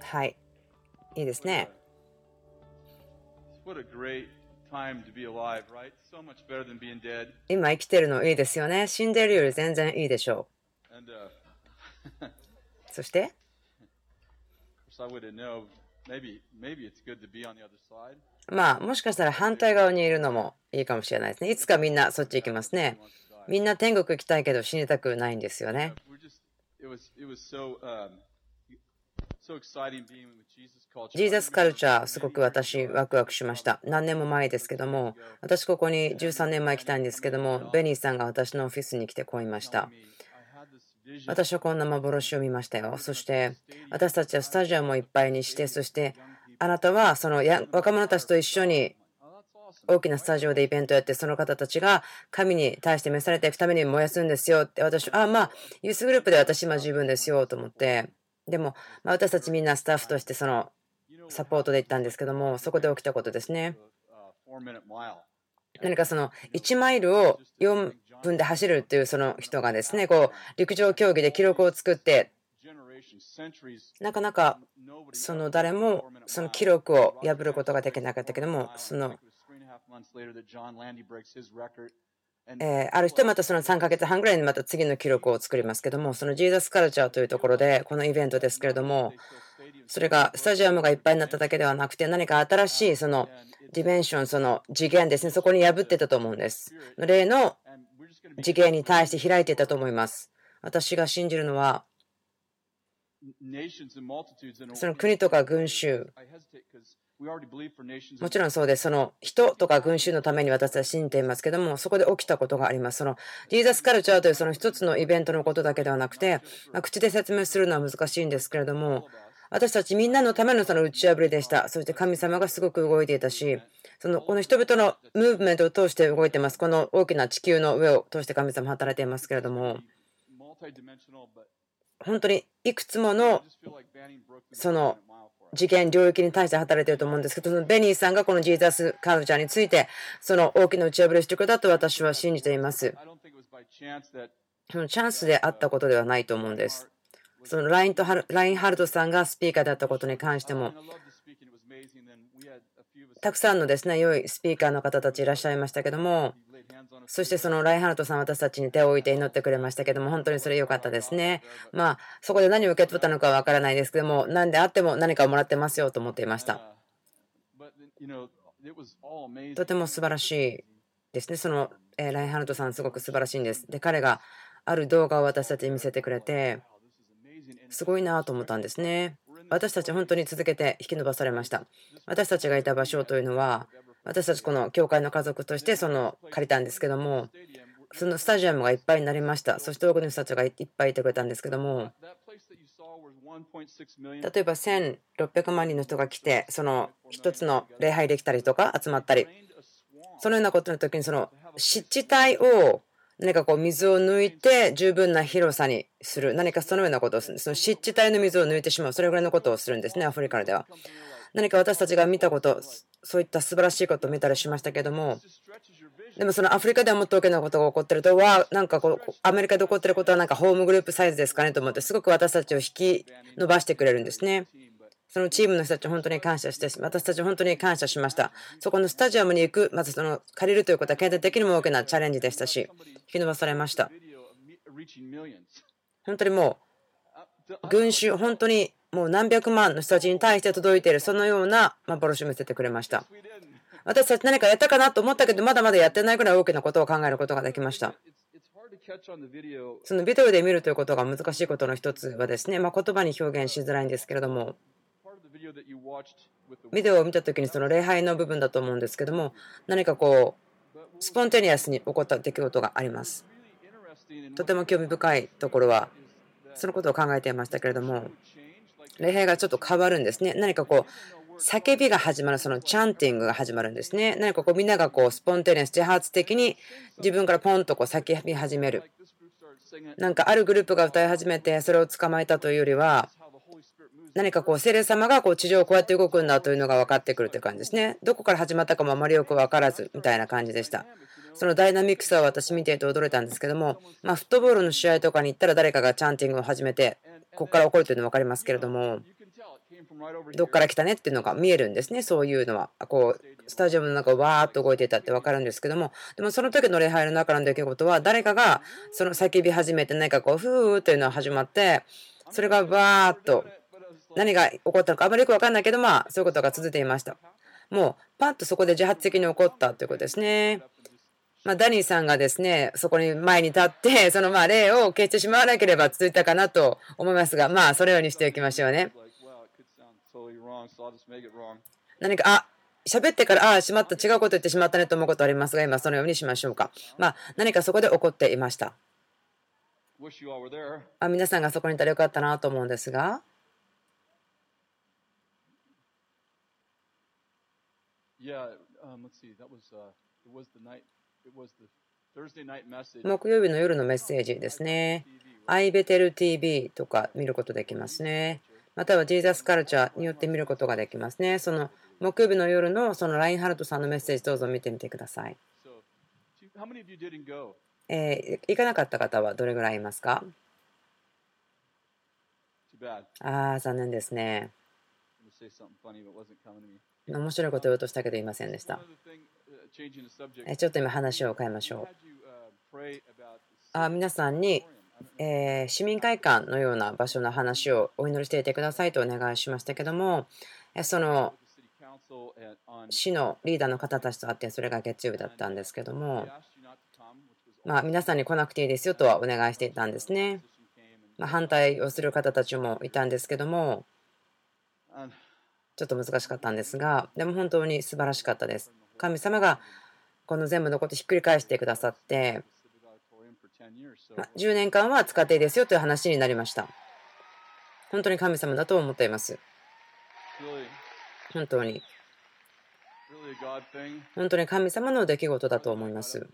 はい。いいですね。今生きてるのいいですよね。死んでるより全然いいでしょう。そして？まあ、もしかしたら反対側にいるのもいいかもしれないですね。いつかみんなそっち行きますね。みんな天国行きたいけど死にたくないんですよね。ジーザスカルチャー、すごく私、ワクワクしました。何年も前ですけども、私ここに13年前来たんですけども、ベニーさんが私のオフィスに来てこいました。私はこんな幻を見ましたよ。そして、私たちはスタジアムをいっぱいにして、そして、あなたはそのや若者たちと一緒に Oh. 大きなスタジオでイベントをやって、その方たちが神に対して召されていくために燃やすんですよって、私、あ、まあ、ユースグループで私今十分ですよと思って、でも、ま、私たちみんなスタッフとしてそのサポートで行ったんですけども、そこで起きたことですね。何かその1マイルを4分で走るっていうその人がですね、こう、陸上競技で記録を作って、なかなかその誰もその記録を破ることができなかったけども、そのえーある人はまたその3ヶ月半ぐらいにまた次の記録を作りますけども、そのジーザスカルチャーというところで、このイベントですけれども、それがスタジアムがいっぱいになっただけではなくて、何か新しいそのディメンション、その次元ですね、そこに破ってたと思うんです。例の次元に対して開いていたと思います。私が信じるのは、その国とか群衆、もちろんそうです。その人とか群衆のために私は信じていますけども、そこで起きたことがあります。そのジーザスカルチャーというその一つのイベントのことだけではなくて、まあ口で説明するのは難しいんですけれども、私たちみんなのためのその打ち破りでした。そして神様がすごく動いていたし、そのこの人々のムーブメントを通して動いています。この大きな地球の上を通して神様働いていますけれども、本当にいくつものその.次元領域に対して働いていると思うんですけど、そのベニーさんがこのジーザスカルチャーについて、その大きな打ち破りをしてくれたと私は信じています。そのチャンスであったことではないと思うんです。そのラインとハルラインハルトさんがスピーカーだったことに関しても、たくさんのですね、良いスピーカーの方たちいらっしゃいましたけども、そしてそのライハルトさん、私たちに手を置いて祈ってくれましたけども、本当にそれ良かったですね。まあ、そこで何を受け取ったのかわからないですけども、何であっても何かをもらってますよと思っていました。とても素晴らしいですね。その、えライハルトさん、すごく素晴らしいんです。で、彼がある動画を私たちに見せてくれて、すごいなと思ったんですね。私たち本当に続けて引き伸ばされました。私たちがいた場所というのは、私たちこの教会の家族としてその借りたんですけども、そのスタジアムがいっぱいになりました。そして多くの人たちがいっぱいいてくれたんですけども、例えば1600万人の人が来て、その一つの礼拝できたりとか集まったり、そのようなことの時にその湿地帯を何かこう水を抜いて十分な広さにする。何かそのようなことをする。んですその湿地帯の水を抜いてしまう。それぐらいのことをするんですねアフリカでは。何か私たちが見たことそういった素晴らしいことを見たりしましたけどもでもそのアフリカではもっと大きなことが起こってるとわなんかこうアメリカで起こってることはなんかホームグループサイズですかねと思ってすごく私たちを引き伸ばしてくれるんですねそのチームの人たち本当に感謝して、私たち本当に感謝しました。そこのスタジアムに行く、まずその借りるということは経済的にも大きなチャレンジでしたし、引き伸ばされました。本当にもう群衆、本当にもう何百万の人たちに対して届いている、そのような幻を見せてくれました。私たち何かやったかなと思ったけど、まだまだやってないぐらい大きなことを考えることができました。そのビデオで見るということが難しいことの一つはですね、まあ、言葉に表現しづらいんですけれども、ビデオを見た時にその礼拝の部分だと思うんですけども、何かこう、スポンテニアスに起こった出来事があります。とても興味深いところは、そのことを考えていましたけれども、礼拝がちょっと変わるんですね。何かこう、叫びが始まる、そのチャンティングが始まるんですね。何かこう、みんながこう、スポンテニアス、自発的に自分からポンとこう叫び始める。なんかあるグループが歌い始めて、それを捕まえたというよりは、何かこう、聖霊様がこう地上をこうやって動くんだというのが分かってくるという感じですね。どこから始まったかもあまりよく分からず、みたいな感じでした。そのダイナミックさを私見ていて驚いたんですけども、まあ、フットボールの試合とかに行ったら誰かがチャンティングを始めてここから起こるというのは分かりますけれども、どっから来たねっていうのが見えるんですね、そういうのは。こうスタジアムの中をわーっと動いていたって分かるんですけども、でもその時の礼拝の中の出来事は、誰かがその叫び始めて、何かこう、ふーというのが始まって、それがわーっと何が起こったのかあまりよく分かんないけど、まあ、そういうことが続いていました。もう、パッとそこで自発的に起こったということですね。まあ、ダニーさんがですね、そこに前に立って、そのまあ例を消してしまわなければ続いたかなと思いますが、まあ、そのようにしておきましょうね。何か、あ喋ってから、ああ、しまった、違うこと言ってしまったねと思うことありますが、今そのようにしましょうか。まあ、何かそこで起こっていました。あ皆さんがそこにいたらよかったなと思うんですが。木曜日の夜のメッセージですね。アイベテル TV とか見ることできますね。またはジーザスカルチャーによって見ることができますね。その木曜日の夜のそのラインハルトさんのメッセージどうぞ見てみてください。えー、行かなかった方はどれぐらいいますか？ああ、残念ですね。面白いこと言おうとしたけど言いませんでした。ちょっと今話を変えましょう。あ皆さんに、えー、市民会館のような場所の話をお祈りしていてくださいとお願いしましたけども、その市のリーダーの方たちと会って、それが月曜日だったんですけども、まあ、皆さんに来なくていいですよとはお願いしていたんですね。まあ、反対をする方たちもいたんですけども、ちょっと難しかったんですが、でも本当に素晴らしかったです。神様がこの全部のことをひっくり返してくださって、ま10年間は使っていいですよという話になりました。本当に神様だと思っています。本当に。本当に神様の出来事だと思います。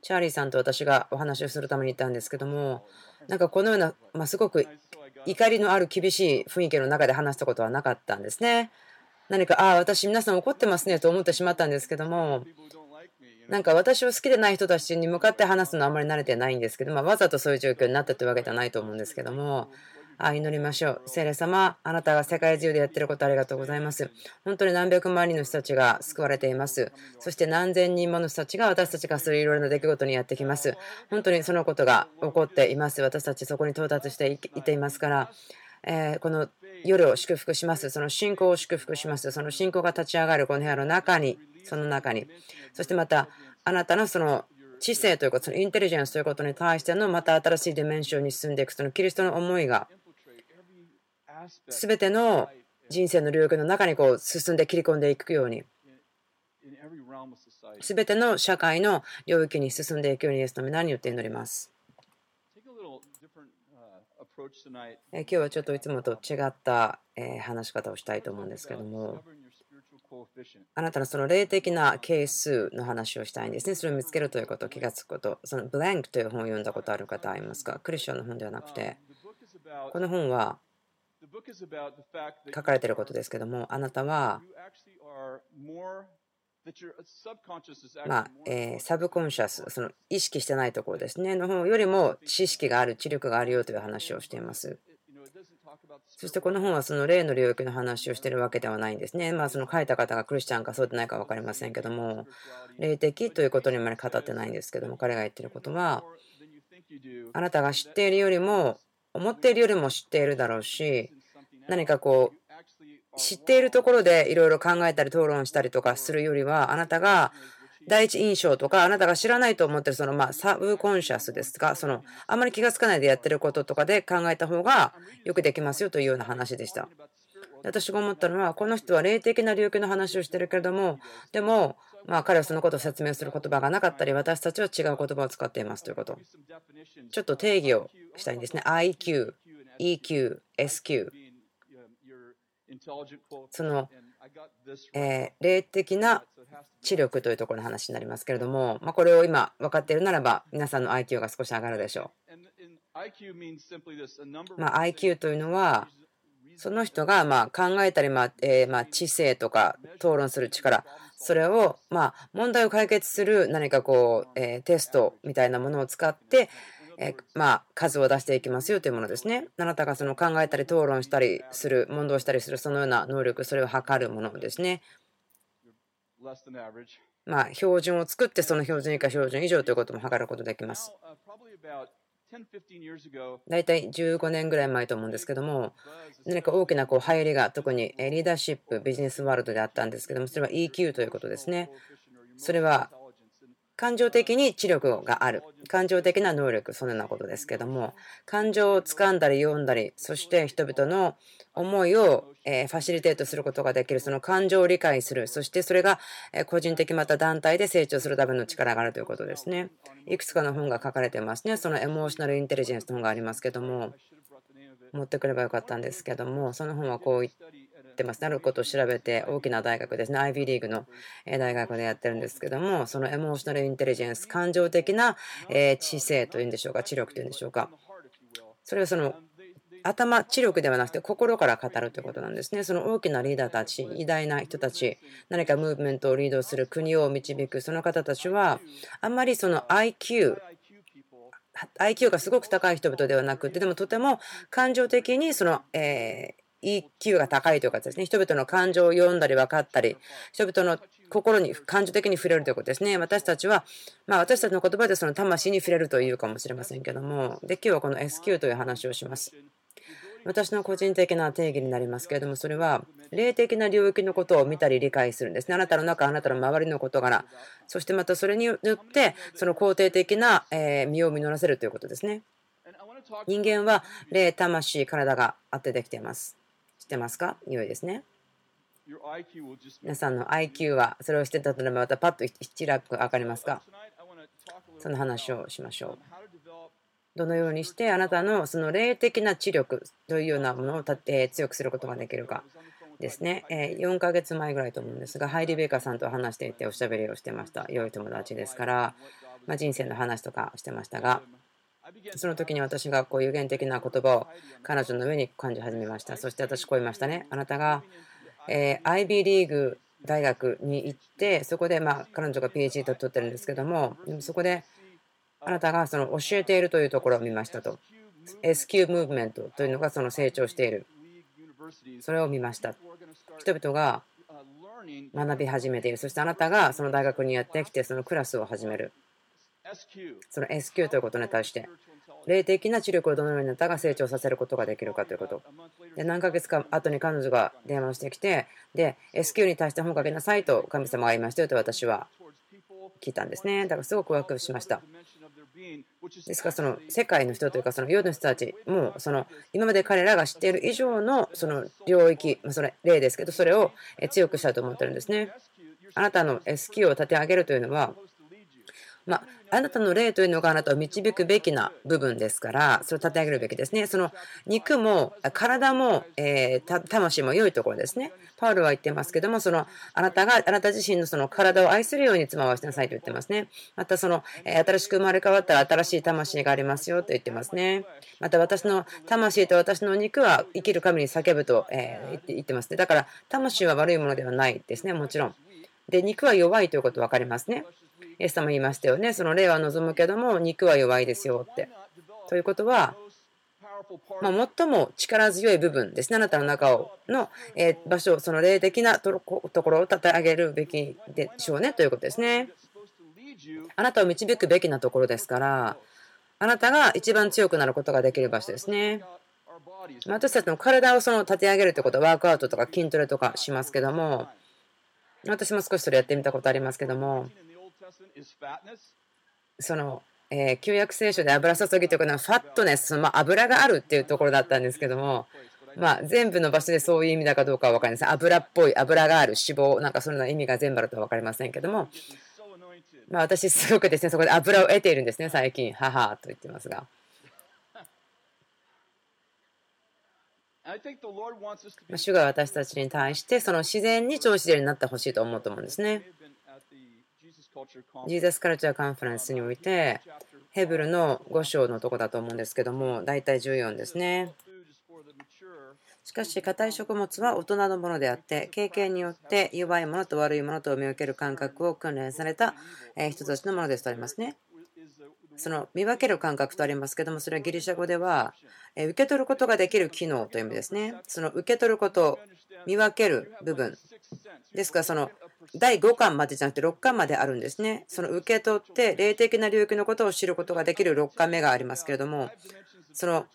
チャーリーさんと私がお話をするために行ったんですけども、なんかこのような、まあ、すごく怒りのある厳しい雰囲気の中で話したことはなかったんですね。何か、ああ、私皆さん怒ってますねと思ってしまったんですけども、なんか私を好きでない人たちに向かって話すのはあまり慣れてないんですけど、まあ、わざとそういう状況になったというわけではないと思うんですけども、あ祈りましょう。聖霊様、あなたが世界中でやってることありがとうございます。本当に何百万人の人たちが救われています。そして何千人もの人たちが私たちがするいろいろな出来事にやってきます。本当にそのことが起こっています。私たちそこに到達していっていますから、え、この夜を祝福します。その信仰を祝福します。その信仰が立ち上がるこの部屋の中に、その中に。そしてまた、あなたのその知性ということ、そのインテリジェンスということに対してのまた新しいディメンションに進んでいく、そのキリストの思いが全ての人生の領域の中にこう進んで切り込んでいくように全ての社会の領域に進んでいくようにイエスの皆によって祈ります。今日はちょっといつもと違った話し方をしたいと思うんですけどもあなたのその霊的な係数の話をしたいんですね。それを見つけるということ、気がつくこと。そのブランクという本を読んだことある方いますか？クリスチャンの本ではなくて。この本は書かれていることですけども、あなたは、まあえー、サブコンシャス、その意識してないところですね、の方よりも知識がある、知力があるよという話をしています。そしてこの本はその霊の領域の話をしているわけではないんですね。まあその書いた方がクリスチャンかそうでないか分かりませんけども、霊的ということにまで語ってないんですけども、彼が言ってることは、あなたが知っているよりも思っているよりも知っているだろうし、何かこう、知っているところでいろいろ考えたり討論したりとかするよりは、あなたが第一印象とか、あなたが知らないと思ってるそのまあサブコンシャスですが、そのあまり気がつかないでやってることとかで考えた方がよくできますよというような話でした。私が思ったのは、この人は霊的な領域の話をしてるけれども、でも、まあ、彼はそのことを説明する言葉がなかったり、私たちは違う言葉を使っていますということ。ちょっと定義をしたいんですね。IQ、EQ、SQ。その、え霊的な知力というところの話になりますけれども、まこれを今分かっているならば、皆さんの IQ が少し上がるでしょう。ま IQ というのは、その人がま考えたり、まえま知性とか討論する力、それをま問題を解決する何かこう、えテストみたいなものを使って、えまあ、数を出していきますよというものですね。あなたがその考えたり討論したりする、問答したりするそのような能力、それを測るものですね。まあ、標準を作ってその標準以下標準以上ということも測ることできます。大体15年ぐらい前と思うんですけども、何か大きなこう入りが特にリーダーシップ、ビジネスワールドであったんですけども、それは EQ ということですね。それは感情的に知力がある。感情的な能力、そのようなことですけども、感情をつかんだり読んだり、そして人々の思いをファシリテートすることができる、その感情を理解する、そしてそれが個人的また団体で成長するための力があるということですね。いくつかの本が書かれてますね。そのエモーショナルインテリジェンスの本がありますけども、持ってくればよかったんですけども、その本はこう言ってます。なることを調べて、大きな大学ですね、IB リーグの大学でやってるんですけども、そのエモーショナルインテリジェンス、感情的な知性というんでしょうか、知力というんでしょうか。それはその頭、知力ではなくて心から語るということなんですね。その大きなリーダーたち、偉大な人たち、何かムーブメントをリードする国を導く、その方たちは、あんまりその IQ、IQ がすごく高い人々ではなくて、でもとても感情的にその、えー EQ が高いというかですね、人々の感情を読んだり分かったり、人々の心に感情的に触れるということですね。私たちは、まあ、私たちの言葉でその魂に触れるというかもしれませんけども、で、今日はこの SQ という話をします。私の個人的な定義になりますけれども、それは霊的な領域のことを見たり理解するんですね。あなたの中、あなたの周りの事柄、そしてまたそれによって、その肯定的な身を実らせるということですね。人間は霊、魂、体があってできています。ってますか？良いですね。皆さんの IQ はそれをしてたらまたパッと一楽分かりますか？その話をしましょう。どのようにしてあなたのその霊的な知力というようなものをて強くすることができるか？ですね。4ヶ月前ぐらいと思うんですが、ハイリー・ベイカーさんと話していておしゃべりをしてました。良い友達ですから、ま人生の話とかしてましたが、その時に私がこう有限的な言葉を彼女の上に感じ始めました。そして私こう言いましたね。あなたが、え IB リーグ大学に行って、そこでまあ彼女が PhD と取ってるんですけども、そこであなたがその教えているというところを見ましたと。SQ ムーブメントというのがその成長している。それを見ました。人々が学び始めている。そしてあなたがその大学にやってきて、そのクラスを始める。その SQ ということに対して、霊的な知力をどのようにあなたが成長させることができるかということ。で何ヶ月か後に彼女が電話をしてきて、で、SQ に対して本を書きなさいと神様が言いましたよと私は聞いたんですね。だからすごくワクワクしました。ですからその世界の人というかその世の人たちもその今まで彼らが知っている以上のその領域、それ例ですけどそれを強くしたいと思ってるんですね。あなたの SQ を立て上げるというのはまあ、あなたの霊というのがあなたを導くべきな部分ですから、それを立て上げるべきですね。その肉も体も、えー、魂も良いところですね。パウルは言ってますけども、そのあなたがあなた自身のその体を愛するように妻をしなさいと言ってますね。またその、え新しく生まれ変わったら新しい魂がありますよと言ってますね。また私の魂と私の肉は生きる神に叫ぶと、え言ってますね。だから魂は悪いものではないですね、もちろん。で、肉は弱いということ分かりますね。イエス様言いましたよね。その霊は望むけども肉は弱いですよって。ということは、まあ、最も力強い部分ですね。あなたの中をの、え場所、その霊的なところを立て上げるべきでしょうねということですね。あなたを導くべきなところですから、あなたが一番強くなることができる場所ですね。私たちの体をその立て上げるということはワークアウトとか筋トレとかしますけども、私も少しそれやってみたことありますけども、その、えー、旧約聖書で油注ぎというのはファットネス、まあ、油があるっていうところだったんですけども、まあ、全部の場所でそういう意味だかどうかは分かりません。油っぽい、油がある、脂肪、なんかそんな意味が全部あるとは分かりませんけども、まあ、私、すごくですね、そこで油を得ているんですね、最近、母と言ってますが。主が私たちに対して、その自然に超自然になってほしいと思うと思うんですね。ジーザスカルチャーカンファレンスにおいて、ヘブルの5章のとこだと思うんですけども、大体14ですね。しかし、硬い食物は大人のものであって、経験によって良いものと悪いものとを見分ける感覚を訓練された人たちのものですとありますね。その見分ける感覚とありますけども、それはギリシャ語では、受け取ることができる機能という意味ですね。その受け取ること、見分ける部分。ですから、その第5巻までじゃなくて6巻まであるんですね。その受け取って霊的な領域のことを知ることができる6巻目がありますけれども、その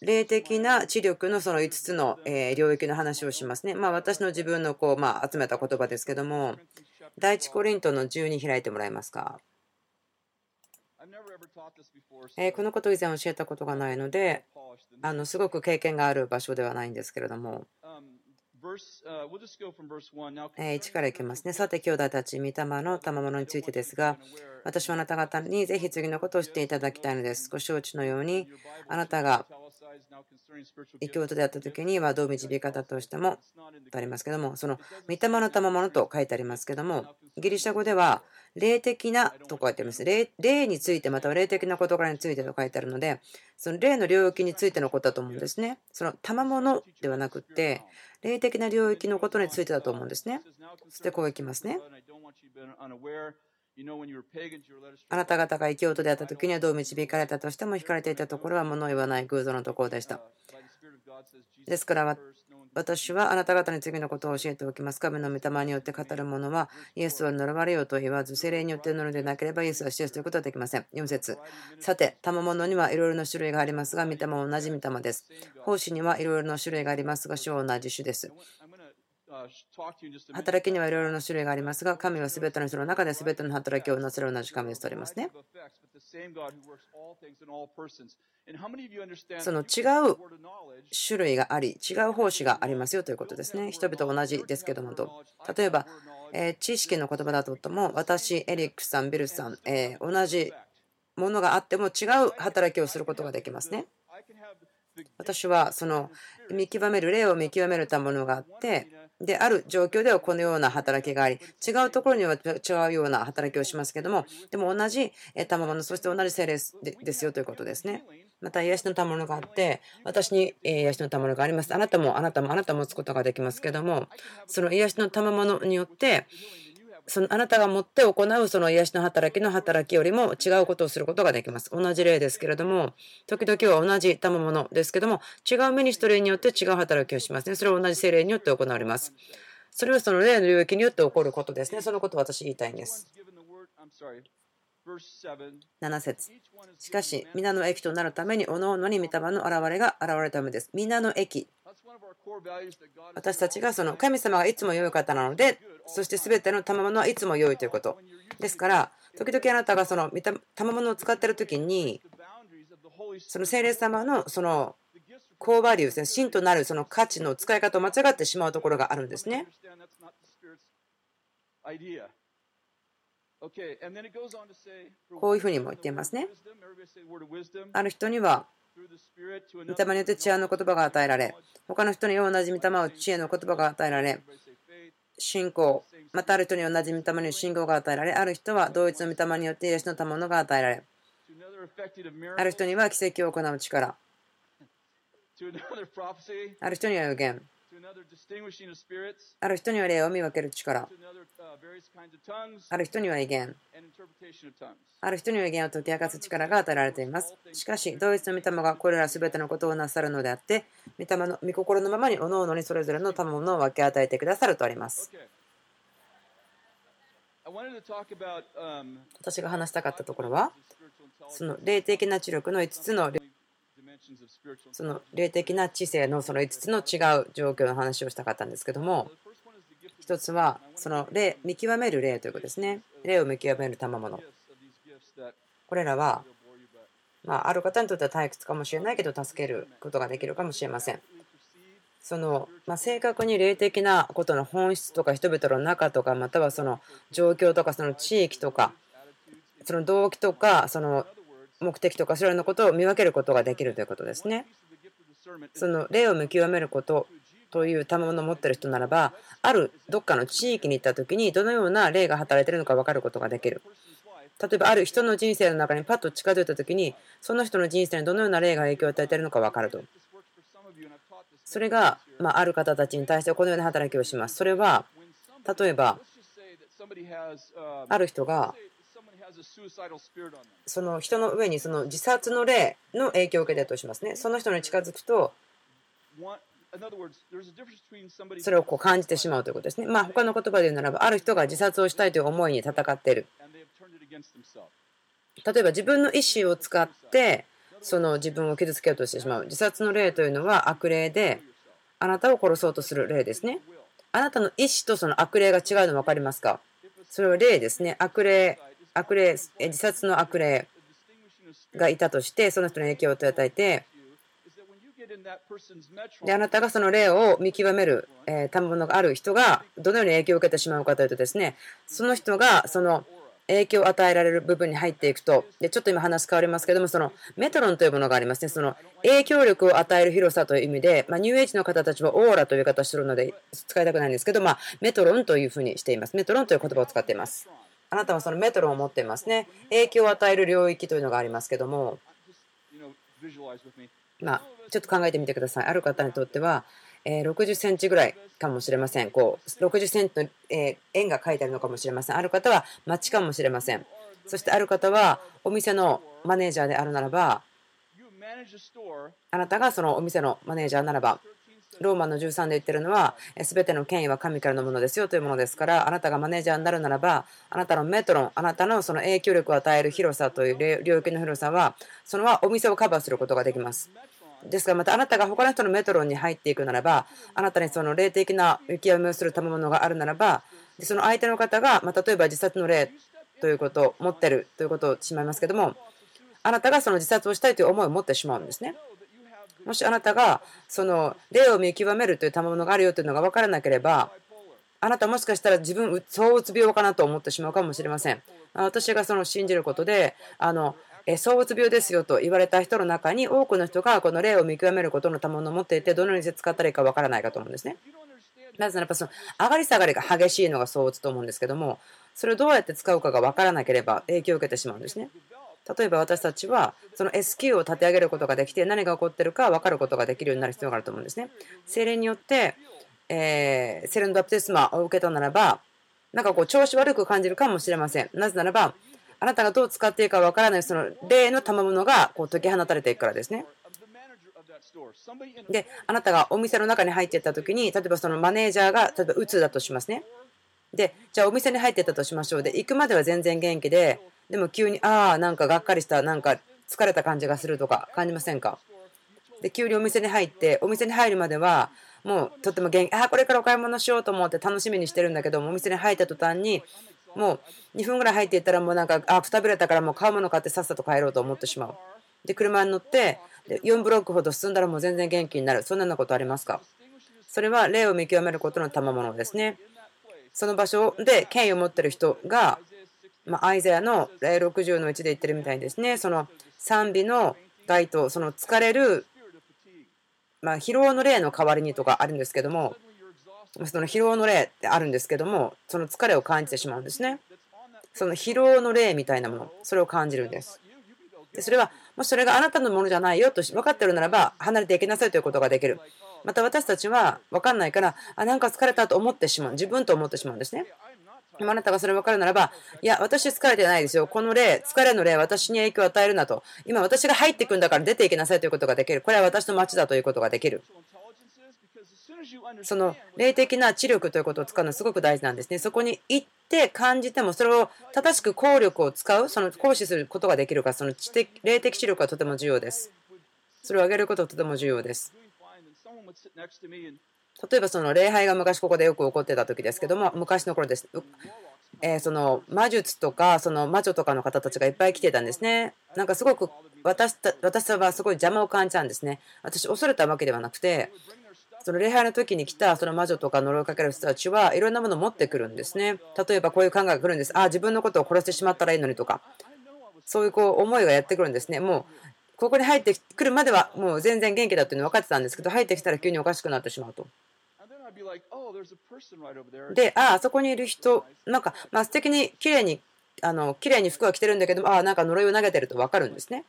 霊的な知力のその5つの領域の話をしますね。まあ、私の自分のこう、まあ、集めた言葉ですけども、第一コリントの12開いてもらえますか？えこのことを以前教えたことがないので、あのすごく経験がある場所ではないんですけれども、1からいきますね。さて、兄弟たち、御霊の賜物についてですが、私はあなた方にぜひ次のことをしていただきたいのです。ご承知のように、あなたが異教徒であった時にはどう導き方としてもとありますけども、その御霊の賜物と書いてありますけども、ギリシャ語では霊的なと書いてあります。霊霊についてまたは霊的な事柄についてと書いてあるので、その霊の領域についてのことだと思うんですね。その賜物ではなくて、霊的な領域のことについてだと思うんですね。そしてこういきますね。あなた方が異教徒であった時にはどう導かれたとしても引かれていたところは物を言わない偶像のところでした。ですから私はあなた方に次のことを教えておきます。神の御霊によって語る者はイエスは呪われようと言わず、精霊によって乗るでなければイエスは死すということはできません。4節さて、賜物にはいろいろな種類がありますが、御霊は同じ御霊です。奉仕にはいろいろな種類がありますが、主は同じ種です。働きにはいろいろな種類がありますが、神はすべての人の中で全ての働きをなせる同じ神ですとありますね。その違う種類があり、違う奉仕がありますよということですね。人々同じですけどもと。例えば、え知識の言葉だとも、私、エリックさん、ビルさん、え同じものがあっても違う働きをすることができますね。私はその見極める例を見極めるたものがあってである状況ではこのような働きがあり違うところには違うような働きをしますけどもでも同じ賜物そして同じ精霊ですよということですねまた癒しの賜物があって私に癒しの賜物がありますあなたもあなたもあなたも持つことができますけどもその癒しの賜物によってそのあなたが持って行うその癒しの働きの働きよりも違うことをすることができます。同じ例ですけれども、時々は同じ賜物ですけども、違うミニストリーによって違う働きをしますね。それは同じ精霊によって行われます。それはその例の領域によって起こることですね。そのことを私言いたいんです。7節しかし、皆の益となるために、おのおのに御霊の現れが現れるためです。皆の益。私たちがその神様がいつも良い方なので、そして全ての賜物はいつも良いということ。ですから、時々あなたがその賜物を使っている時に、その聖霊様のそのコーバリューですね、真となるその価値の使い方を間違ってしまうところがあるんですね。こういうふうにも言っていますね。ある人には御霊によって知恵の言葉が与えられ、他の人に同じ御霊を知恵の言葉が与えられ、信仰、またある人に同じ御霊に信仰が与えられ、ある人は同一の御霊によって癒しの賜物が与えられ、ある人には奇跡を行う力、ある人には予言、ある人には霊を見分ける力。ある人には威厳。ある人には威厳を解き明かす力が与えられています。しかし、同一の御霊がこれらすべてのことをなさるのであって、御霊の御心のままに各々にそれぞれの賜物を分け与えてくださるとあります。私が話したかったところは、その霊的な知力の5つのその霊的な知性のその5つの違う状況の話をしたかったんですけども一つはその霊見極める霊ということですね。霊を見極める賜物。これらはまあ、ある方にとっては退屈かもしれないけど助けることができるかもしれません。その、まあ、正確に霊的なことの本質とか人々の中とかまたはその状況とかその地域とかその動機とかその目的とかそれらのことを見分けることができるということですね。その霊を見極めることという賜物を持っている人ならばあるどっかの地域に行った時にどのような霊が働いているのか分かることができる。例えばある人の人生の中にパッと近づいた時にその人の人生にどのような霊が影響を与えているのか分かると。それが、まあ、る方たちに対してこのような働きをします。それは例えばある人がその人の上にその自殺の霊の影響を受けてるとしますね。その人に近づくと、それをこう感じてしまうということですね。まあ、他の言葉で言うならば、ある人が自殺をしたいという思いに戦っている。例えば自分の意思を使ってその自分を傷つけようとしてしまう。自殺の霊というのは悪霊であなたを殺そうとする霊ですね。あなたの意思とその悪霊が違うの分かりますか？それは霊ですね。悪霊悪霊自殺の悪霊がいたとしてその人に影響を与えてであなたがその霊を見極める、え賜物がある人がどのように影響を受けてしまうかというとですねその人がその影響を与えられる部分に入っていくと、でちょっと今話変わりますけども、そのメトロンというものがありますね。その影響力を与える広さという意味で、まあ、ニューエイジの方たちはオーラという言い方をしているので使いたくないんですけど、まあ、メトロンというふうにしています。メトロンという言葉を使っています。あなたはそのメトロを持っていますね。影響を与える領域というのがありますけども、まあ、ちょっと考えてみてください。ある方にとっては、え60センチぐらいかもしれません。こう60センチの、え円が書いてあるのかもしれません。ある方は町かもしれません。そしてある方はお店のマネージャーであるならば、あなたがそのお店のマネージャーならば、ローマの13で言ってるのは、すべての権威は神からのものですよというものですから、あなたがマネージャーになるならば、あなたのメトロン、あなたのその影響力を与える広さという領域の広さは、そのはお店をカバーすることができます。ですからまたあなたが他の人のメトロンに入っていくならばあなたにその霊的な浮き読みをする賜物があるならばその相手の方が、ま例えば自殺の霊ということを持ってるということをしまいますけどもあなたがその自殺をしたいという思いを持ってしまうんですね。もしあなたがその霊を見極めるという賜物があるよというのが分からなければあなたもしかしたら自分そうつ病かなと思ってしまうかもしれません。私がその信じることであの躁うつ病ですよと言われた人の中に多くの人がこの霊を見極めることの賜物を持っていてどのように使ったらいいかわからないかと思うんですね。なぜならばその上がり下がりが激しいのが躁うつと思うんですけどもそれをどうやって使うかがわからなければ影響を受けてしまうんですね。例えば私たちはその SQ を立て上げることができて何が起こっているか分かることができるようになる必要があると思うんですね。精霊によって、えー、セレンドバプテスマを受けたならばなんかこう調子悪く感じるかもしれません。なぜならばあなたがどう使っていいかわからないその霊の賜物がこう解き放たれていくからですね。で、あなたがお店の中に入っていった時に、例えばそのマネージャーが例えばうつだとしますね。で、じゃあお店に入っていったとしましょう。で、行くまでは全然元気で、でも急に、ああ、なんかがっかりした、なんか疲れた感じがするとか感じませんか？で、急にお店に入って、お店に入るまでは、もうとっても元気、ああ、これからお買い物しようと思って楽しみにしてるんだけども、お店に入った途端に、もう2分ぐらい入っていったらもうなんかあくたびれたからもう買うもの買ってさっさと帰ろうと思ってしまう。で車に乗って4ブロックほど進んだらもう全然元気になる。そんなようなことありますか？それは霊を見極めることの賜物ですね。その場所で権威を持ってる人が、ま、アイザヤの霊60の1で言ってるみたいにですねその賛美の該当その疲れる、ま、疲労の霊の代わりにとかあるんですけどもその疲労の霊ってあるんですけども、その疲れを感じてしまうんですね。その疲労の霊みたいなもの、それを感じるんです。でそれは、もしそれがあなたのものじゃないよと分かってるならば、離れていきなさいということができる。また私たちは分かんないから、あ、なんか疲れたと思ってしまう。自分と思ってしまうんですね。あなたがそれ分かるならば、いや、私疲れてないですよ。この霊、疲れの霊、私に影響を与えるなと。今、私が入っていくんだから出ていきなさいということができる。これは私の町だということができる。その霊的な知力ということを使うのはすごく大事なんですね。そこに行って感じても、それを正しく効力を使う、その行使することができるか、その知的霊的知力はとても重要です。それを上げることはとても重要です。例えばその礼拝が昔ここでよく起こってた時ですけども、昔の頃です。えー、その魔術とかその魔女とかの方たちがいっぱい来てたんですね。なんかすごく私た私はすごい邪魔を感じたんですね。私恐れたわけではなくて、その礼拝の時に来たその魔女とか呪いかける人たちはいろんなものを持ってくるんですね。例えばこういう考えが来るんです。ああ、自分のことを殺してしまったらいいのにとか、そういうこう思いがやってくるんですね。もうここに入ってくるまではもう全然元気だっていうの分かってたんですけど、入ってきたら急におかしくなってしまうと。で、ああ、あそこにいる人、なんか、まあ、素敵に綺麗に、あの綺麗に服は着てるんだけど、ああ、なんか呪いを投げてると分かるんですね。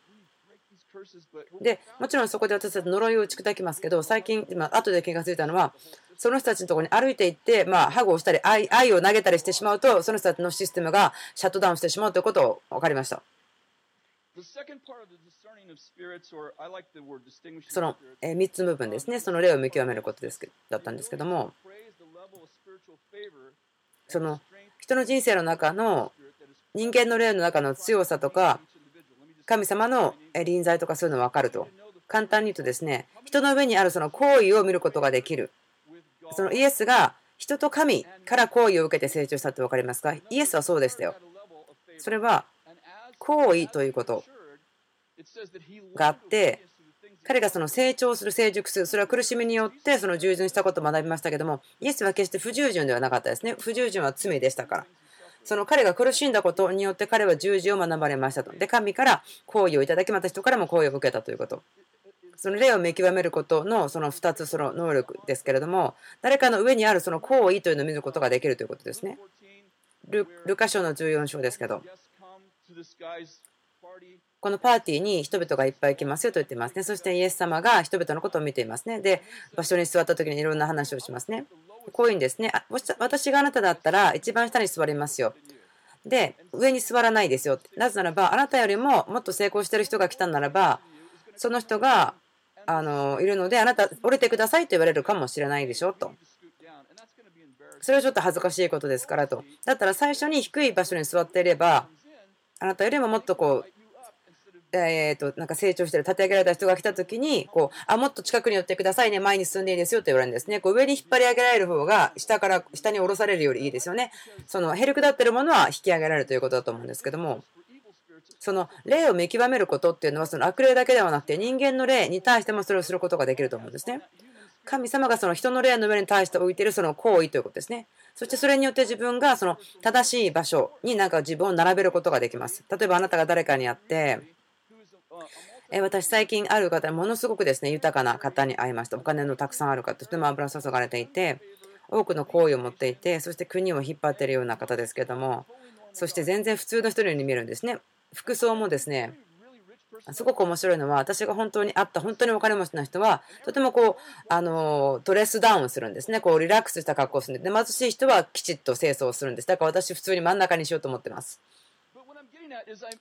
でもちろんそこで私たち呪いを打ち砕きますけど最近今後で気がついたのはその人たちのところに歩いていってまあハグをしたり愛愛を投げたりしてしまうとその人たちのシステムがシャットダウンしてしまうということを分かりましたその3つ部分ですね。その例を見極めることですだったんですけども。その人の人生の中の人間の霊の中の強さとか神様の臨在とかそういうの分かると。簡単に言うとですね人の上にあるその行為を見ることができる。そのイエスが人と神から行為を受けて成長したって分かりますか？イエスはそうでしたよ。それは行為ということがあって彼がその成長する成熟するそれは苦しみによってその従順したことを学びましたけどもイエスは決して不従順ではなかったですね。不従順は罪でしたから。その彼が苦しんだことによって彼は十字を学ばれましたと。で神から行為をいただきまた人からも行為を受けたということ。その霊を見極めることのその2つその能力ですけれども誰かの上にあるその行為というのを見ることができるということですね。ルルカ書の14章ですけどこのパーティーに人々がいっぱい来ますよと言ってますね。そしてイエス様が人々のことを見ていますね。で、場所に座った時にいろんな話をしますね。こういうんですね。私があなただったら一番下に座りますよ。で、上に座らないですよ。なぜならば、あなたよりももっと成功してる人が来たならば、その人があのいるので、あなた降りてくださいと言われるかもしれないでしょと。それはちょっと恥ずかしいことですからと。だったら最初に低い場所に座っていれば、あなたよりももっとこうえー、となんか成長してる立て上げられた人が来た時にこうあもっと近くに寄ってくださいね前に進んでいいですよと言われるんですねこう上に引っ張り上げられる方が下から下に下ろされるよりいいですよねそのへるくだってるものは引き上げられるということだと思うんですけどもその霊を見極めることっていうのはその悪霊だけではなくて人間の霊に対してもそれをすることができると思うんですね神様がその人の霊の上に対して置いているその行為ということですね。そしてそれによって自分がその正しい場所になんか自分を並べることができます。例えばあなたが誰かに会って、私、最近ある方、ものすごくですね豊かな方に会いました。お金のたくさんある方、とても油注がれていて、多くの好意を持っていて、そして国を引っ張っているような方ですけども、そして全然普通の人に見えるんですね。服装もですね、すごく面白いのは、私が本当に会った、本当にお金持ちな人は、とてもこう、あの、ドレスダウンするんですね。こう、リラックスした格好をするんで、で貧しい人はきちっと清掃するんです。だから私、普通に真ん中にしようと思ってます。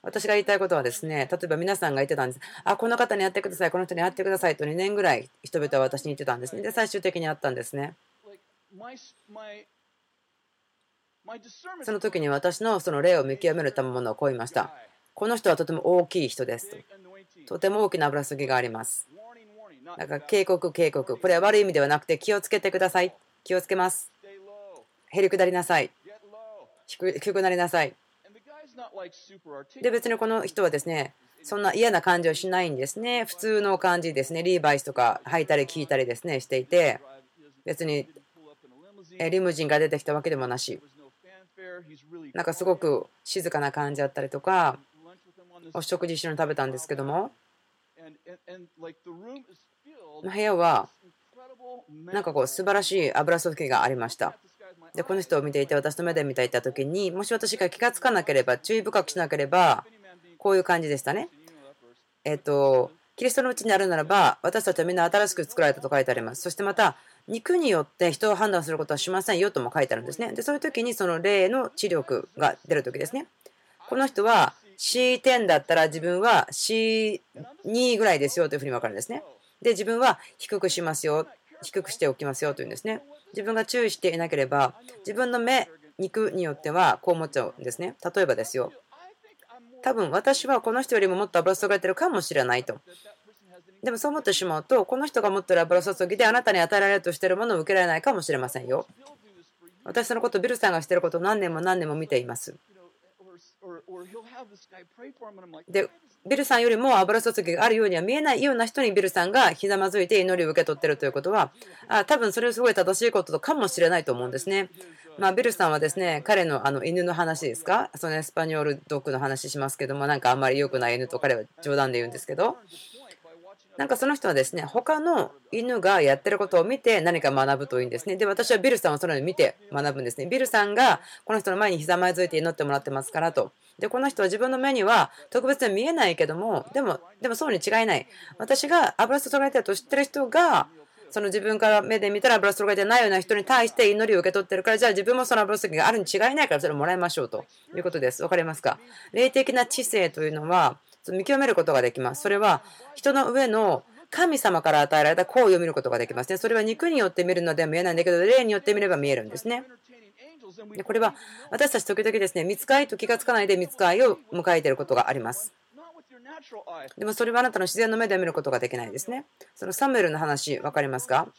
私が言いたいことはですね、例えば皆さんが言ってたんです。あ、この方にやってください、この人にやってくださいと2年ぐらい人々は私に言ってたんですね。で、最終的に会ったんですね。その時に私のその霊を見極めるためのものをこう言いました。この人はとても大きい人ですと。とても大きな油すぎがあります。だから警告、警告。これは悪い意味ではなくて気をつけてください。気をつけます。へりくだりなさい。低くなりなさい。で別にこの人はですねそんな嫌な感じはしないんですね。普通の感じですね。リーバイスとか履いたり聞いたりですねしていて。別にリムジンが出てきたわけでもなし。なんかすごく静かな感じだったりとかお食事一緒に食べたんですけども。部屋はなんかこう素晴らしい油注ぎがありました。でこの人を見ていて私の目で見ていた時にもし私が気が付かなければ注意深くしなければこういう感じでしたね。えっとキリストのうちにあるならば私たちはみんな新しく作られたと書いてあります。そしてまた肉によって人を判断することはしませんよとも書いてあるんですね。でそういう時にその霊の知力が出る時ですね。この人は C10 だったら自分は C2 ぐらいですよというふうに分かるんですね。で自分は低くしますよ低くしておきますよというんですね。自分が注意していなければ自分の目肉によってはこう思っちゃうんですね。例えばですよ。多分私はこの人よりももっと油注がれてるかもしれないと。でもそう思ってしまうとこの人が持ってる油注ぎであなたに与えられるとしているものを受けられないかもしれませんよ。私そのことビルさんがしてることを何年も何年も見ています。でビルさんよりも油注ぎがあるようには見えないような人にビルさんがひざまずいて祈りを受け取っているということはあ多分それはすごい正しいことかもしれないと思うんですね。まあ、ビルさんはですね彼のあの犬の話ですか？そのエスパニョールドッグの話しますけどもなんかあんまり良くない犬と彼は冗談で言うんですけどなんかその人はですね、他の犬がやってることを見て何か学ぶといいんですね。で、私はビルさんをそのように見て学ぶんですね。ビルさんがこの人の前にひざまずいて祈ってもらってますからと。で、この人は自分の目には特別に見えないけども、でも、でもそうに違いない。私が油注がれてると知ってる人が、その自分から目で見たら油注がれてないような人に対して祈りを受け取ってるから、じゃあ自分もその油注ぎがあるに違いないからそれをもらいましょうということです。わかりますか？霊的な知性というのは、見極めることができます。それは人の上の神様から与えられた行為を見ることができますね。それは肉によって見るのでは見えないんだけど、霊によって見れば見えるんですね。でこれは私たち時々ですね、見つかいと気がつかないで見つかいを迎えていることがあります。でもそれはあなたの自然の目で見ることができないですね。そのサムエルの話、分かりますか？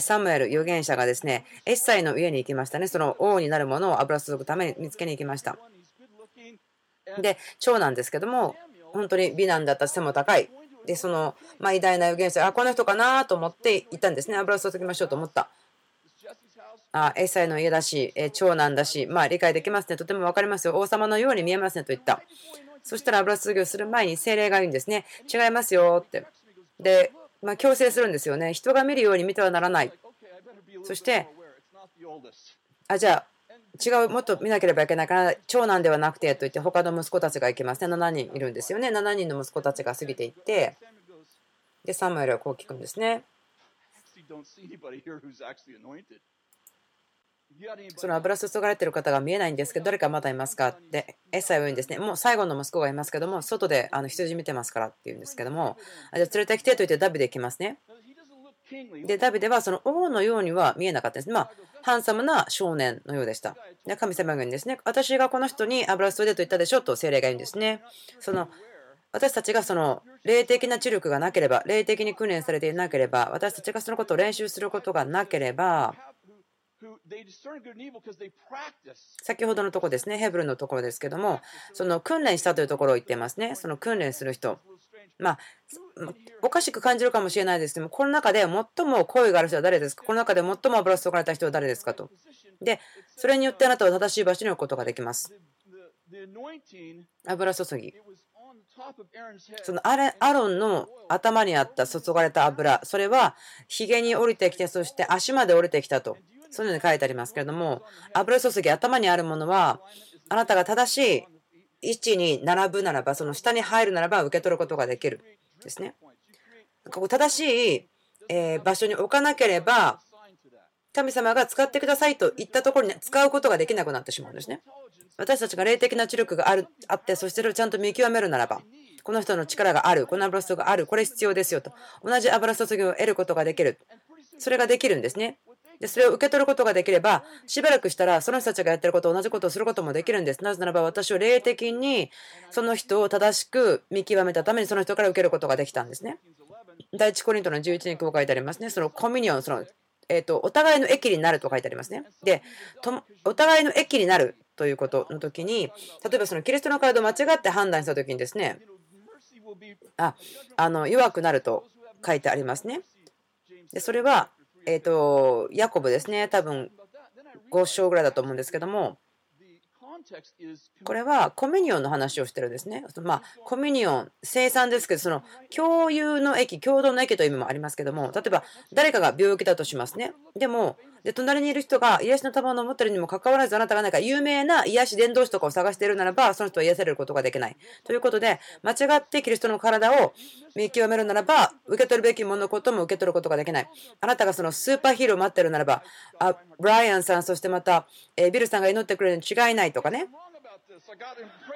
サムエル、預言者がですね、エッサイの家に行きましたね。その王になるものを油注ぐために見つけに行きました。で、長男ですけども、本当に美男だった背も高い。で、その、まあ、偉大な預言者、あ、この人かなと思って行ったんですね。油を注ぎましょうと思った。あ、エサイの家だし、え長男だし、まあ理解できますね。とても分かりますよ。王様のように見えますねと言った。そしたら油注ぎをする前に精霊が言うんですね。違いますよって。で、まあ、強制するんですよね。人が見るように見てはならない。そして、あ、じゃあ、違う、もっと見なければいけないから、長男ではなくてと言って、他の息子たちが行きますね。7人いるんですよね。7人の息子たちが過ぎていって、で、サムエルはこう聞くんですね。その油注がれてる方が見えないんですけど、誰かまだいますか？って、エッサイは言うんですね。もう最後の息子がいますけども、外であの羊見てますからって言うんですけども、じゃあ連れてきてと言ってダビデ来ますね。で、ダビデはその王のようには見えなかったです。まあ、ハンサムな少年のようでした。で神様が言うんですね。私がこの人に油注いでと言ったでしょうと精霊が言うんですね。その私たちがその霊的な知力がなければ、霊的に訓練されていなければ、私たちがそのことを練習することがなければ、先ほどのところですね、ヘブルのところですけども、その訓練したというところを言っていますね。その訓練する人。まあ、おかしく感じるかもしれないですけども、この中で最も声がある人は誰ですか？この中で最も油注がれた人は誰ですか？と。で、それによってあなたは正しい場所に置くことができます。油注ぎ。そのアロンの頭にあった注がれた油、それはひげに降りてきて、そして足まで降りてきたと。そういうのに書いてありますけれども、油注ぎ、頭にあるものは、あなたが正しい位置に並ぶならば、その下に入るならば受け取ることができるですね。正しい場所に置かなければ、神様が使ってくださいと言ったところに使うことができなくなってしまうんですね。私たちが霊的な知力があるあって、そしてそれをちゃんと見極めるならば、この人の力がある、この油注ぎがある、これ必要ですよと、同じ油注ぎを得ることができる。それができるんですね。で、それを受け取ることができれば、しばらくしたら、その人たちがやってること、同じことをすることもできるんです。なぜならば、私を霊的に、その人を正しく見極めたために、その人から受けることができたんですね。第一コリントの11にこう書いてありますね。そのコミュニオン、その、えっ、ー、と、お互いの益になると書いてありますね。で、お互いの益になるということの時に、例えばそのキリストの体を間違って判断した時にですね、あ、あの、弱くなると書いてありますね。で、それは、えっ、ー、と、ヤコブですね、多分5章ぐらいだと思うんですけども、これはコミュニオンの話をしてるんですね。まあ、コミュニオン、生産ですけど、その共有の駅、共同の駅という意味もありますけども、例えば誰かが病気だとしますね。でも、で隣にいる人が癒しの玉を持ってるにもかかわらず、あなたが何か有名な癒し伝道師とかを探しているならば、その人は癒されることができない。ということで、間違ってキリストの体を見極めるならば、受け取るべきもののことも受け取ることができない。あなたがそのスーパーヒーローを待ってるならば、あブライアンさん、そしてまた、えビルさんが祈ってくれるに違いないとかね。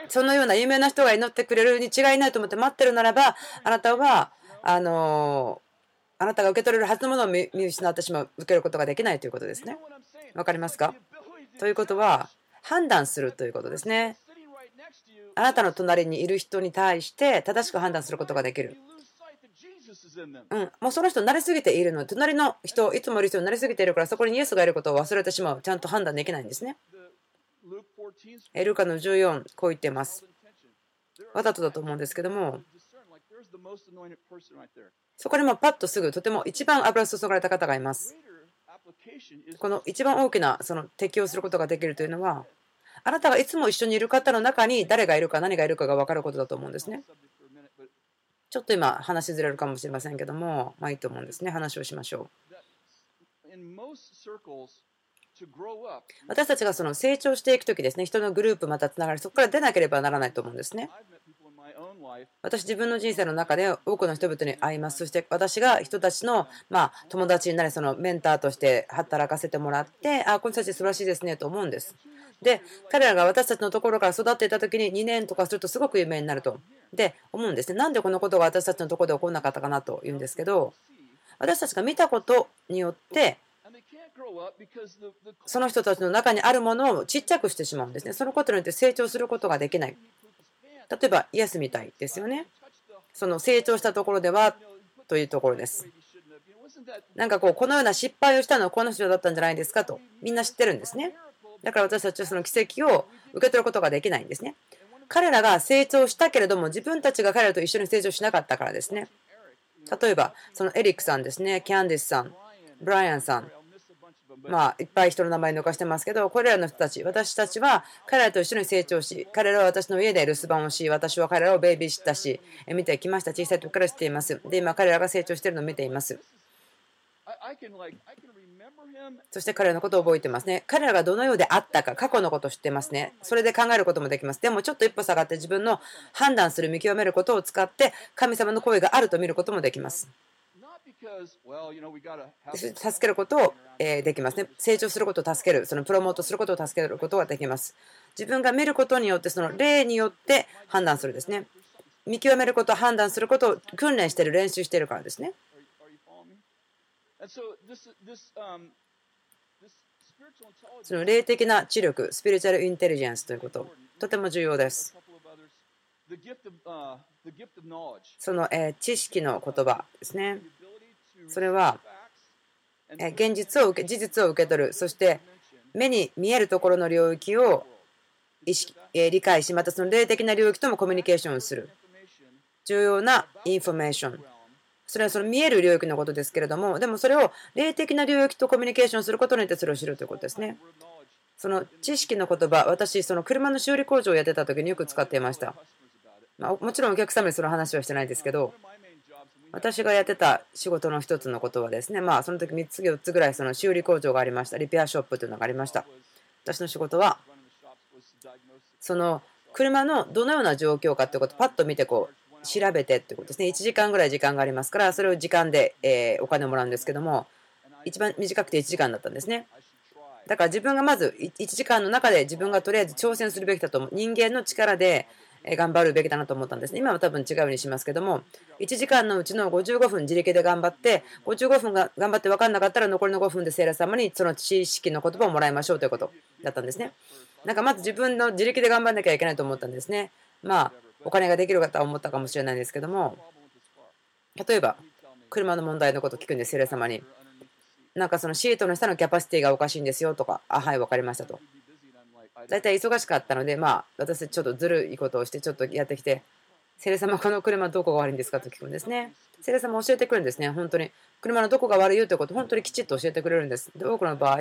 そのような有名な人が祈ってくれるに違いないと思って待ってるならば、あなたは、あのあなたが受け取れるはずのものを見失ってしまう、受けることができないということですね。わかりますか？ということは、判断するということですね。あなたの隣にいる人に対して正しく判断することができる。うん、もうその人慣れすぎているので、隣の人、いつもいる人に慣れすぎているから、そこにイエスがいることを忘れてしまう。ちゃんと判断できないんですね。エルカの14、こう言ってます。わざとだと思うんですけども、そこにもパッとすぐとても一番油注がれた方がいます。この一番大きなその適用することができるというのは、あなたがいつも一緒にいる方の中に誰がいるか何がいるかが分かることだと思うんですね。ちょっと今話ずれるかもしれませんけども、まあいいと思うんですね。話をしましょう。私たちがその成長していくときですね、人のグループまたつながり、そこから出なければならないと思うんですね。私、自分の人生の中で多くの人々に会います。そして私が人たちの、まあ、友達になり、そのメンターとして働かせてもらって、あ、この人たち素晴らしいですねと思うんです。で、彼らが私たちのところから育っていたときに2年とかするとすごく有名になると。で、思うんですね。なんでこのことが私たちのところで起こらなかったかなと言うんですけど、私たちが見たことによって、その人たちの中にあるものをちっちゃくしてしまうんですね。そのことによって成長することができない。例えば、イエスみたいですよね。その成長したところではというところです。なんかこう、このような失敗をしたのはこの人だったんじゃないですかと、みんな知ってるんですね。だから私たちはその奇跡を受け取ることができないんですね。彼らが成長したけれども、自分たちが彼らと一緒に成長しなかったからですね。例えば、そのエリックさんですね、キャンディスさん、ブライアンさん、まあ、いっぱい人の名前抜かしてますけど、これらの人たち、私たちは彼らと一緒に成長し、彼らは私の家で留守番をし、私は彼らをベイビーしたし、見てきました。小さい時から知っています。で、今彼らが成長しているのを見ています。そして彼らのことを覚えてますね。彼らがどのようであったか、過去のことを知ってますね。それで考えることもできます。でもちょっと一歩下がって自分の判断する、見極めることを使って、神様の声があると見ることもできます。助けることをできますね。成長することを助ける、そのプロモートすることを助けることができます。自分が見ることによって、その例によって判断するですね。見極めること、判断することを訓練している、練習しているからですね。その霊的な知力、 spiritual intelligence ということ、とても重要です。その知識の言葉ですね。それは現実を受け事実を受け取る。そして目に見えるところの領域を意識理解しまたその霊的な領域ともコミュニケーションをする。重要なインフォメーションそれはその見える領域のことですけれどもでもそれを霊的な領域とコミュニケーションすることによってそれを知るということですね。その知識の言葉私その車の修理工場をやってた時によく使っていました、まあ、もちろんお客様にその話はしてないですけど私がやってた仕事の一つのことはですね、まあその時3つ4つぐらいその修理工場がありました。リペアショップというのがありました。私の仕事は、その車のどのような状況かということをパッと見てこう調べてってことですね。1時間ぐらい時間がありますから、それを時間でえお金をもらうんですけども、一番短くて1時間だったんですね。だから自分がまず1時間の中で自分がとりあえず挑戦するべきだと思う。人間の力で頑張るべきだなと思ったんですね。今は多分違うようにしますけども、1時間のうちの55分自力で頑張って、55分が頑張って分かんなかったら残りの5分で聖霊様にその知識の言葉をもらいましょうということだったんですね。なんかまず自分の自力で頑張んなきゃいけないと思ったんですね。まあ、お金ができる方は思ったかもしれないんですけども、例えば、車の問題のこと聞くんです、聖霊様に。なんかそのシートの下のキャパシティがおかしいんですよとか、あ、はい、分かりましたと。大体忙しかったので、まあ、私ちょっとずるいことをして、ちょっとやってきて、セレ様、この車どこが悪いんですかと聞くんですね。セレ様教えてくるんですね。本当に。車のどこが悪いよということを本当にきちっと教えてくれるんです。で、多くの場合、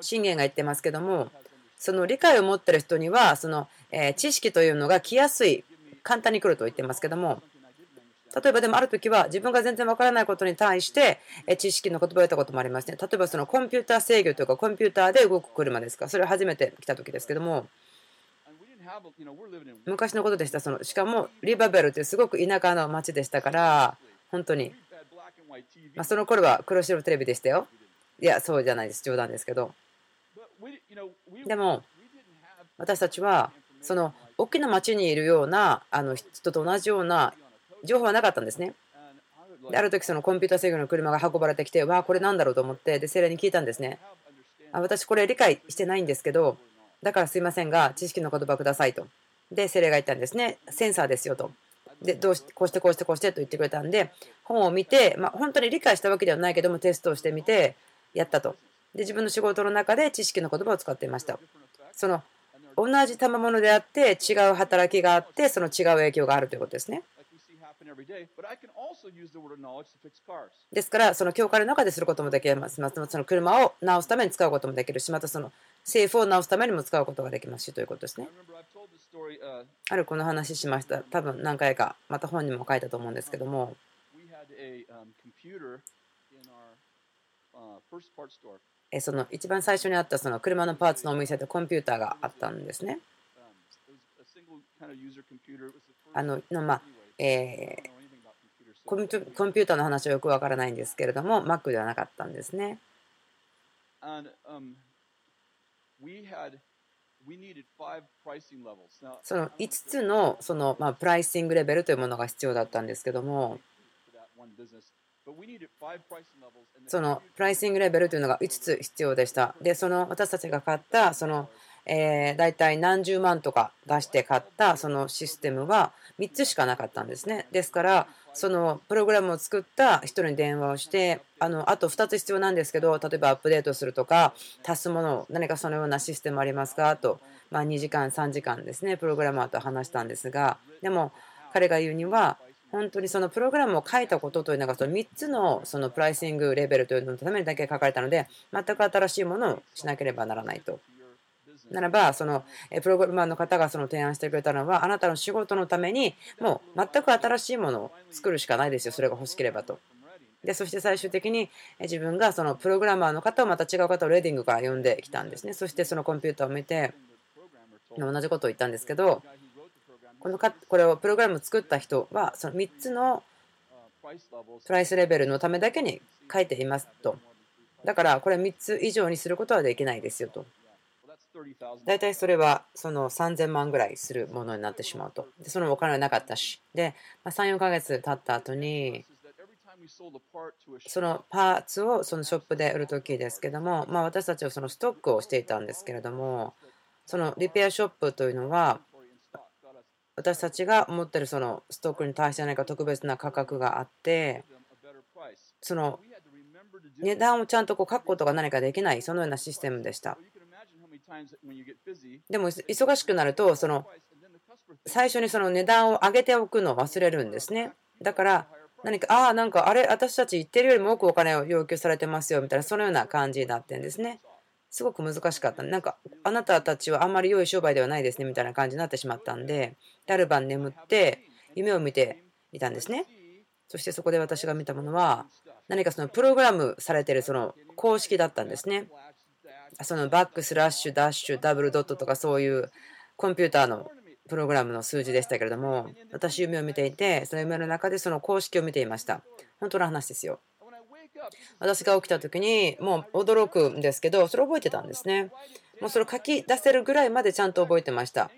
信玄が言ってますけども、その理解を持ってる人には、その、え知識というのが来やすい、簡単に来ると言ってますけども、例えばでもある時は自分が全然わからないことに対して知識の言葉を言ったこともありますね。例えばそのコンピューター制御というかコンピューターで動く車ですか。それを初めて来た時ですけども、昔のことでした。そのしかもリバベルというすごく田舎の町でしたから、本当に、まあ、その頃は黒白テレビでしたよ。いや、そうじゃないです。冗談ですけど。でも、私たちは、その大きな町にいるようなあの人と同じような情報はなかったんですね。である時そのコンピューター制御の車が運ばれてきて、わあ、これなんだろうと思って、で、精霊に聞いたんですね。あ私、これ理解してないんですけど、だからすいませんが、知識の言葉くださいと。で、精霊が言ったんですね。センサーですよと。で、どうしこうしてこうしてこうしてと言ってくれたんで、本を見て、まあ、本当に理解したわけではないけども、テストをしてみて、やったと。で、自分の仕事の中で知識の言葉を使っていました。その同じ賜物であって違う働きがあってその違う影響があるということですね。ですから、その教会の中ですることもできます。またその車を直すために使うこともできるし、またその政府を直すためにも使うことができますしということですね。あるこの話しました。多分何回か、また本にも書いたと思うんですけども、その一番最初にあったその車のパーツのお店でコンピューターがあったんですね。あのまあえー、コンピューターの話はよくわからないんですけれども、Mac ではなかったんですね。その5つのその、まあ、プライシングレベルというものが必要だったんですけども、そのプライシングレベルというのが5つ必要でした。で、その私たちが買ったそのえー、大体何十万とか出して買ったそのシステムは3つしかなかったんですね。ですから、そのプログラムを作った人に電話をして、あのあと2つ必要なんですけど、例えばアップデートするとか、足すものを、何かそのようなシステムありますか？と、まあ、2時間、3時間ですね、プログラマーと話したんですが、でも彼が言うには、本当にそのプログラムを書いたことというのがその3つのそのプライシングレベルというののためにだけ書かれたので全く新しいものをしなければならないとならば、そのプログラマーの方がその提案してくれたのは、あなたの仕事のために、もう全く新しいものを作るしかないですよ、それが欲しければと。でそして最終的に自分がそのプログラマーの方をまた違う方をレーディングから呼んできたんですね。そしてそのコンピューターを見て、同じことを言ったんですけど、このかこれをプログラムを作った人は、その3つのプライスレベルのためだけに書いていますと。だからこれ3つ以上にすることはできないですよと。大体それはその3000万ぐらいするものになってしまうと。でそのお金はなかったし。で、ま3、4ヶ月経った後に、そのパーツをそのショップで売るときですけども、まあ、私たちはそのストックをしていたんですけれども、そのリペアショップというのは、私たちが持ってるそのストックに対して何か特別な価格があって、その値段をちゃんとこう書くことが何かできない、そのようなシステムでした。でも忙しくなるとその最初にその値段を上げておくのを忘れるんですねだから何かああなんかあれ私たち言ってるよりも多くお金を要求されてますよみたいなそのような感じになってんですねすごく難しかったなんかあなたたちはあんまり良い商売ではないですねみたいな感じになってしまったんである晩眠って夢を見ていたんですねそしてそこで私が見たものは何かそのプログラムされてるその公式だったんですねそのバックスラッシュダッシュダブルドットとかそういうコンピューターのプログラムの数字でしたけれども私夢を見ていてその夢の中でその公式を見ていました。本当の話ですよ。私が起きた時にもう驚くんですけどそれ覚えてたんですね。もうそれ書き出せるぐらいまでちゃんと覚えてました。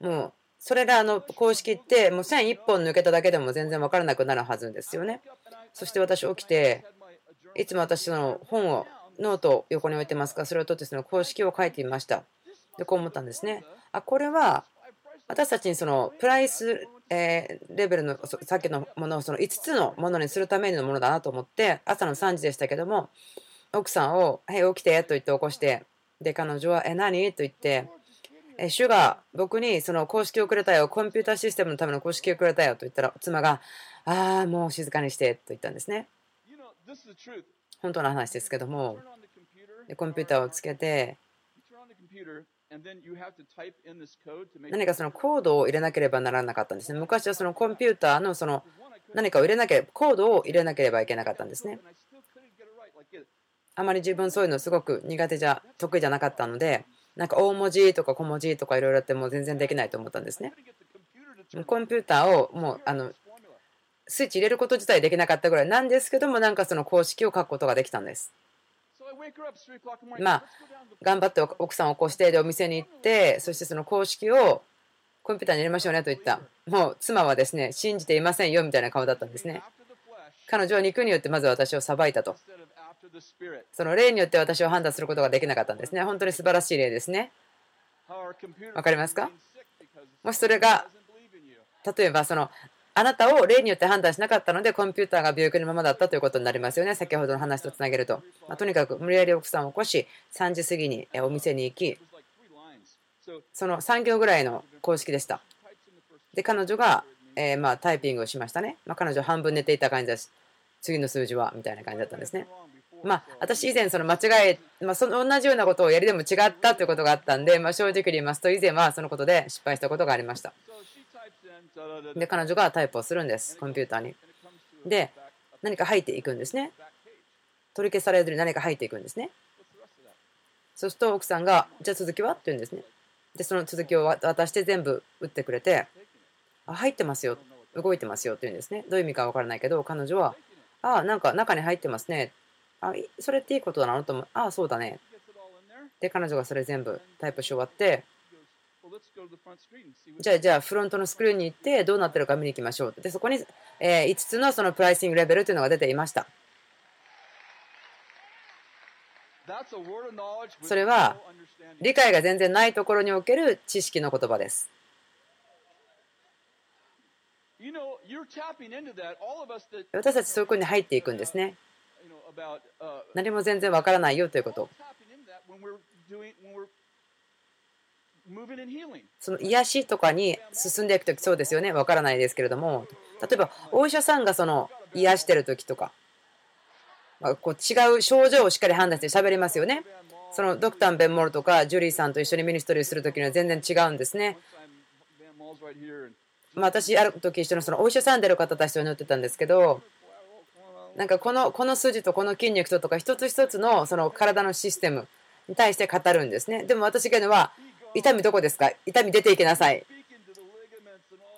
もうそれらの公式ってもう線1本抜けただけでも全然分からなくなるはずですよね。そして私起きていつも私の本をノートを横に置いてますが、それを取ってその公式を書いてみました。で、こう思ったんですね。あ、これは私たちにそのプライス、えレベルのさっきのものをその5つのものにするためのものだなと思って朝の3時でしたけども奥さんを「はい起きて」と言って起こしてで彼女は「え何?」と言って「え主が僕にその公式をくれたよコンピューターシステムのための公式をくれたよ」と言ったら妻が「ああもう静かにして」と言ったんですね。本当の話ですけども、コンピューターをつけて、何かそのコードを入れなければならなかったんですね。昔はそのコンピューターのその何かを入れなければ、コードを入れなければいけなかったんですね。あまり自分そういうのすごく苦手じゃ、得意じゃなかったので、なんか大文字とか小文字とかいろいろやっても全然できないと思ったんですね。コンピューターをもうあのスイッチ入れること自体できなかったぐらいなんですけどもなんかその公式を書くことができたんです。まあ頑張って奥さんを起こしてでお店に行ってそしてその公式をコンピューターに入れましょうねと言った。もう妻はですね信じていませんよみたいな顔だったんですね。彼女は肉によってまず私を裁いたと。その例によって私を判断することができなかったんですね。本当に素晴らしい例ですね。わかりますか？もしそれが例えばそのあなたを例によって判断しなかったので、コンピューターが病気のままだったということになりますよね。先ほどの話とつなげると。まあ、とにかく無理やり奥さんを起こし、3時過ぎにお店に行き、その3行ぐらいの公式でした。で、彼女がえまタイピングをしましたね。まあ、彼女半分寝ていた感じだし、次の数字はみたいな感じだったんですね。まあ、私以前その間違え、まあ、その同じようなことをやりでも違ったということがあったんで、まあ、正直に言いますと以前はそのことで失敗したことがありました。で、彼女がタイプをするんです、コンピューターに。で、何か入っていくんですね。取り消されずに何か入っていくんですね。そうすると奥さんが、じゃあ続きは？って言うんですね。で、その続きを渡して全部打ってくれて、あ、入ってますよ、動いてますよって言うんですね。どういう意味かわからないけど、彼女は、あ、なんか中に入ってますね。あ、それっていいことだなと思う。あ、そうだね。で、彼女がそれ全部タイプし終わって、じゃあ、じゃあ、フロントのスクリーンに行って、どうなってるか見に行きましょう。で、そこに、え5つのそのプライシングレベルというのが出ていました。それは理解が全然ないところにおける知識の言葉です。私たちそういうことに入っていくんですね。何も全然わからないよということ。その癒しとかに進んでいくときそうですよね。わからないですけれども、例えばお医者さんがその癒してるときとか、まあ、こう違う症状をしっかり判断して喋りますよね。そのドクター・ベンモールとかジュリーさんと一緒にミニストリーするときには全然違うんですね。まあ、私、ある時一緒のそのお医者さんでる方たちと乗ってたんですけど、なんかこのこの筋とこの筋肉ととか一つ一つのその体のシステムに対して語るんですね。でも私が言うのは、痛みどこですか？痛み出ていきなさい。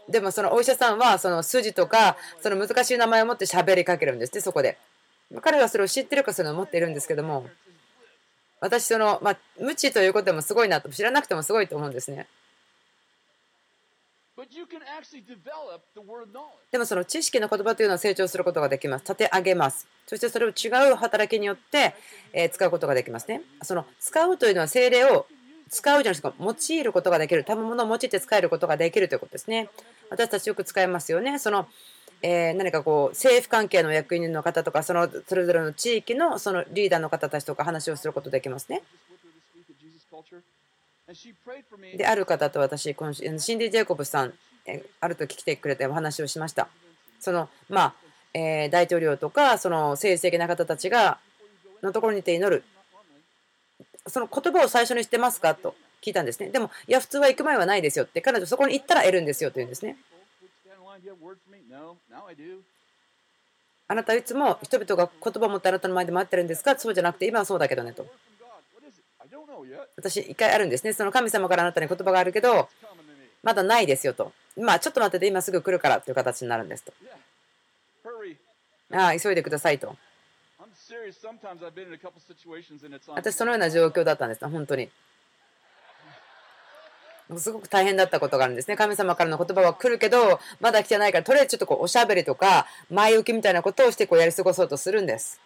でもそのお医者さんはその筋とかその難しい名前を持って喋りかけるんですね、そこで。彼はそれを知ってるかそれを持っているんですけども、私その、まあ、無知ということでもすごいなと、知らなくてもすごいと思うんですね。でもその知識の言葉というのは成長することができます。立て上げます。そしてそれを違う働きによって、え使うことができますね。その使うというのは精霊を使うじゃないですか、用いることができる、賜物を用いて使えることができるということですね。私たちよく使いますよね。そのえ何かこう政府関係の役員の方とかそのそれぞれの地域のそのリーダーの方たちとか話をすることできますね。である方と私今週シンディ・ジェイコブさんえある時来てくれてお話をしました。そのまあ、え大統領とかその政治的な方たちがのところにいて祈るその言葉を最初に知ってますか？と聞いたんですね。でもいや普通は行く前はないですよって彼女そこに行ったら得るんですよと言うんですね。あなたはいつも人々が言葉を持ってあなたの前で待ってるんですか？そうじゃなくて今はそうだけどねと。私一回あるんですね。その神様からあなたに言葉があるけどまだないですよと。まあちょっと待ってて今すぐ来るからという形になるんですと。ああ急いでくださいと。私そのような状況だったんです本当に。すごく大変だったことがあるんですね。神様からの言葉は来るけど、まだ来てないから、とりあえずちょっとこうおしゃべりとか、前置きみたいなことをしてこうやり過ごそうとするんです。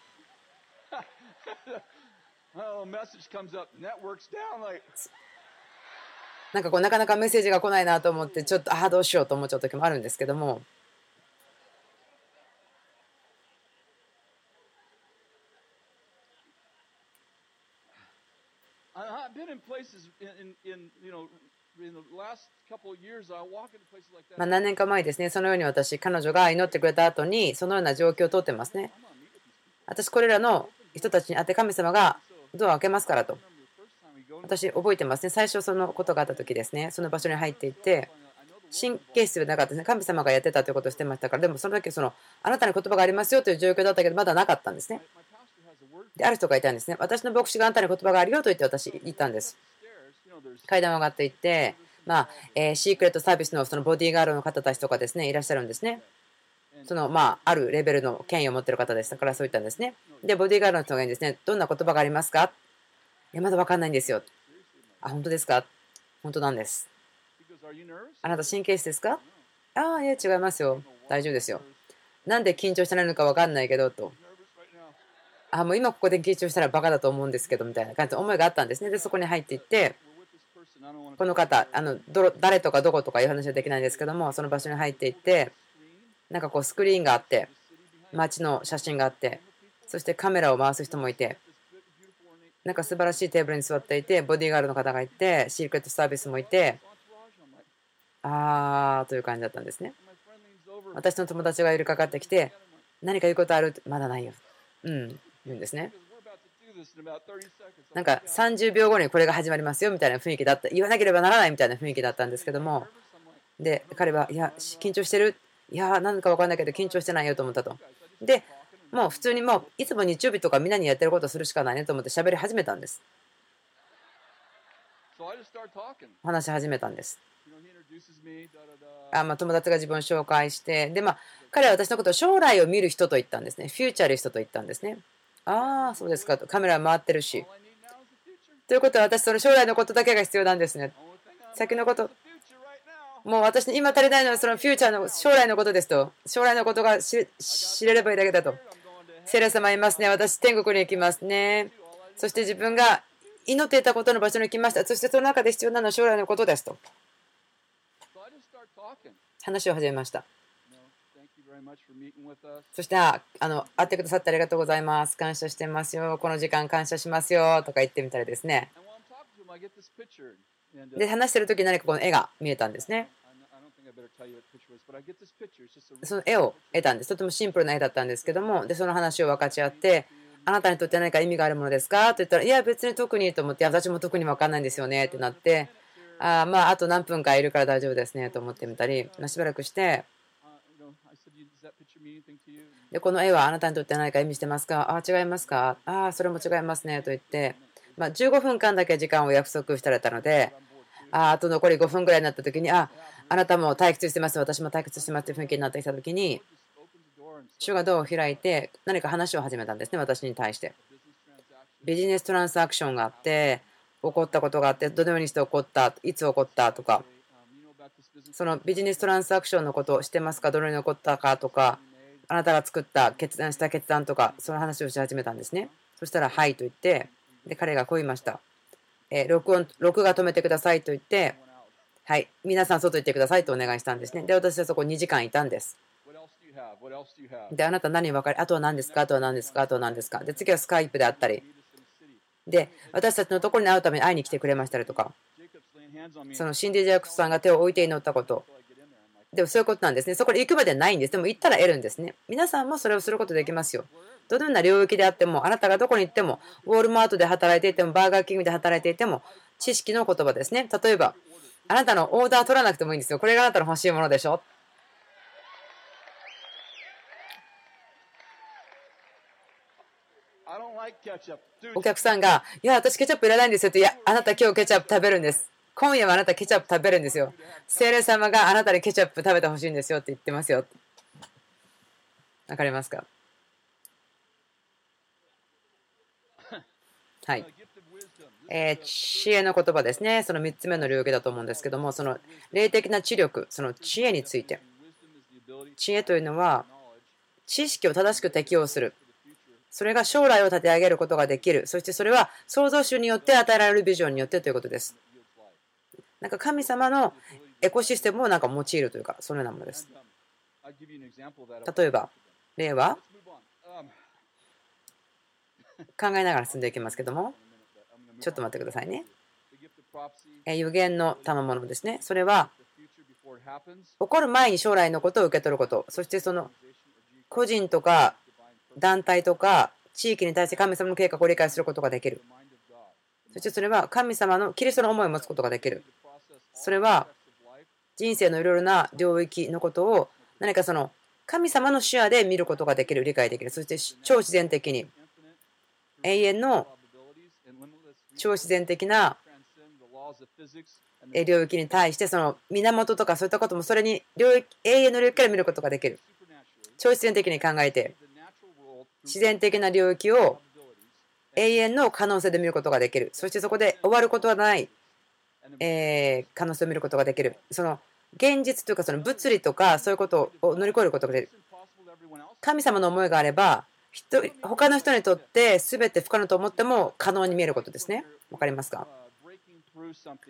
なんかこう、なかなかメッセージが来ないなと思って、ちょっと、ああ、どうしようと思っちゃう時もあるんですけども。まあ何年か前ですね、そのように私、彼女が祈ってくれた後に、そのような状況を通ってますね。私、これらの人たちに会って神様がドアを開けますからと。私、覚えてますね。最初、そのことがあった時ですね、その場所に入っていって、神経質ではなかったですね。神様がやってたということをしてましたから、でもその時その、あなたに言葉がありますよという状況だったけど、まだなかったんですね。で、ある人がいたんですね。私の牧師があなたに言葉があるよと言って私、言ったんです。階段を上がっていって、まあえー、シークレットサービスのそのボディーガードの方たちとかですね、いらっしゃるんですね。そのまあ、あるレベルの権威を持っている方でしたからそう言ったんですね。で、ボディーガードの人がいいんですね、どんな言葉がありますか？いや、まだ分かんないんですよ。あ、本当ですか？本当なんです。あなた神経質ですか？ああ、いや、違いますよ。大丈夫ですよ。なんで緊張してないのか分かんないけど、と。あ、もう今ここで緊張したらバカだと思うんですけど、みたいな感じの思いがあったんですね。で、そこに入っていって、この方、あのど誰とかどことかいう話はできないんですけども、その場所に入っていって、なんかこうスクリーンがあって、街の写真があって、そしてカメラを回す人もいて、なんか素晴らしいテーブルに座っていて、ボディーガードの方がいて、シークレットサービスもいて、あーという感じだったんですね。私の友達がいるかかってきて、何か言うことある？まだないよ。うん、言うんですね。なんか30秒後にこれが始まりますよみたいな雰囲気だった、言わなければならないみたいな雰囲気だったんですけども、で、彼は、いや、緊張してる？いや、なんか分かんないけど緊張してないよと思ったと。で、もう普通にもういつも日曜日とかみんなにやってることするしかないねと思って喋り始めたんです。話し始めたんです。あまあ、友達が自分を紹介して、で、まあ、彼は私のことを将来を見る人と言ったんですね。フューチャリストと言ったんですね。ああ、そうですかと。カメラ回ってるし。ということは私、その将来のことだけが必要なんですね。先のこと、もう私に今足りないのはそのフューチャーの将来のことですと。将来のことが知れればいいだけだと。セレ様いますね。私、天国に行きますね。そして自分が祈っていたことの場所に行きました。そしてその中で必要なのは将来のことですと。話を始めました。そして、あの、会ってくださってありがとうございます。感謝してますよ。この時間感謝しますよ。とか言ってみたらですね。で、話してる時何かこの絵が見えたんですね。その絵を得たんです。とてもシンプルな絵だったんですけども、で、その話を分かち合って、あなたにとって何か意味があるものですか？と言ったら、いや、別に特にと思って、私も特に分かんないんですよねってなって、あまあ、あと何分かいるから大丈夫ですねと思ってみたり、しばらくして、で、この絵はあなたにとって何か意味してますか？ああ、違いますか？ああ、それも違いますねと言って、まあ、15分間だけ時間を約束されたので、ああと残り5分ぐらいになった時に、あ、あなたも退屈してます、私も退屈してますという雰囲気になってきた時に、主がドアを開いて何か話を始めたんですね、私に対して。ビジネストランスアクションがあって、起こったことがあって、どのようにして起こった、いつ起こった？とか、そのビジネストランスアクションのことを知ってますか、どのように起こったか？とか、あなたが作った決断した決断とか、その話をし始めたんですね。そしたら、はいと言って、で彼がこう言いました。え録音、録画止めてくださいと言って、はい、皆さん外行ってくださいとお願いしたんですね。で、私はそこ2時間いたんです。で、あなた何分かり、あとは何ですか？あとは何ですか？あとは何ですか？で、次はスカイプであったり。で、私たちのところに会うために会いに来てくれましたりとか、そのシンディ・ジャックスさんが手を置いて祈ったこと。でもそういうことなんですね。そこで行くまでないんです。でも行ったら得るんですね。皆さんもそれをすることできますよ。どのような領域であっても、あなたがどこに行っても、ウォールマートで働いていても、バーガーキングで働いていても、知識の言葉ですね。例えば、あなたのオーダー取らなくてもいいんですよ。これがあなたの欲しいものでしょ。お客さんが、いや、私ケチャップいらないんですよって、いや、あなた今日ケチャップ食べるんです。今夜はあなたケチャップ食べるんですよ。精霊様があなたにケチャップ食べてほしいんですよって言ってますよ。わかりますか？はい。えー、知恵の言葉ですね。その3つ目の領域だと思うんですけども、その霊的な知力、その知恵について。知恵というのは、知識を正しく適用する。それが将来を立て上げることができる。そしてそれは創造主によって与えられるビジョンによってということです。なんか神様のエコシステムをなんか用いるというか、そのようなものです。例えば、例は考えながら進んでいきますけども、ちょっと待ってくださいね。予言の賜物ですね。それは、起こる前に将来のことを受け取ること、そしてその個人とか団体とか地域に対して神様の計画を理解することができる。そしてそれは神様のキリストの思いを持つことができる。それは人生のいろいろな領域のことを何かその神様の視野で見ることができる、理解できる。そして超自然的に。永遠の超自然的な領域に対してその源とかそういったこともそれに領域永遠の領域から見ることができる。超自然的に考えて自然的な領域を永遠の可能性で見ることができる。そしてそこで終わることはない。え可能性を見ることができるその現実というかその物理とかそういうことを乗り越えることができる神様の思いがあれば他の人にとって全て不可能と思っても可能に見えることですね。わかりますか？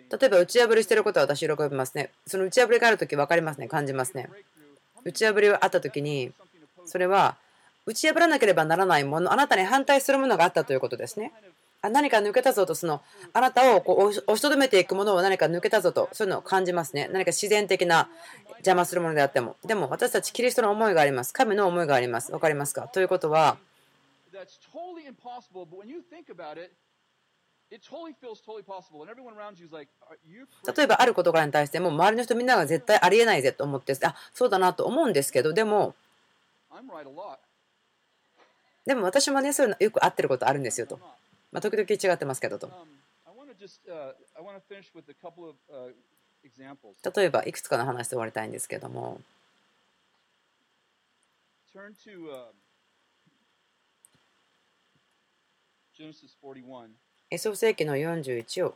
例えば打ち破りしてることは私喜びますね。その打ち破りがあるとき分かりますね。感じますね。打ち破りがあったときに、それは打ち破らなければならないもの、あなたに反対するものがあったということですね。あ何か抜けたぞとそのあなたをこう押しとどめていくものを何か抜けたぞとそういうのを感じますね。何か自然的な邪魔するものであっても。でも私たちキリストの思いがあります。神の思いがあります。分かりますか？ということは例えばある事柄に対してもう周りの人みんなが絶対ありえないぜと思ってあそうだなと思うんですけどでも.でも私もねそういうのよく合ってることあるんですよと.まあ、時々違ってますけどと。例えば、いくつかの話で終わりたいんですけども。エソ世紀の41を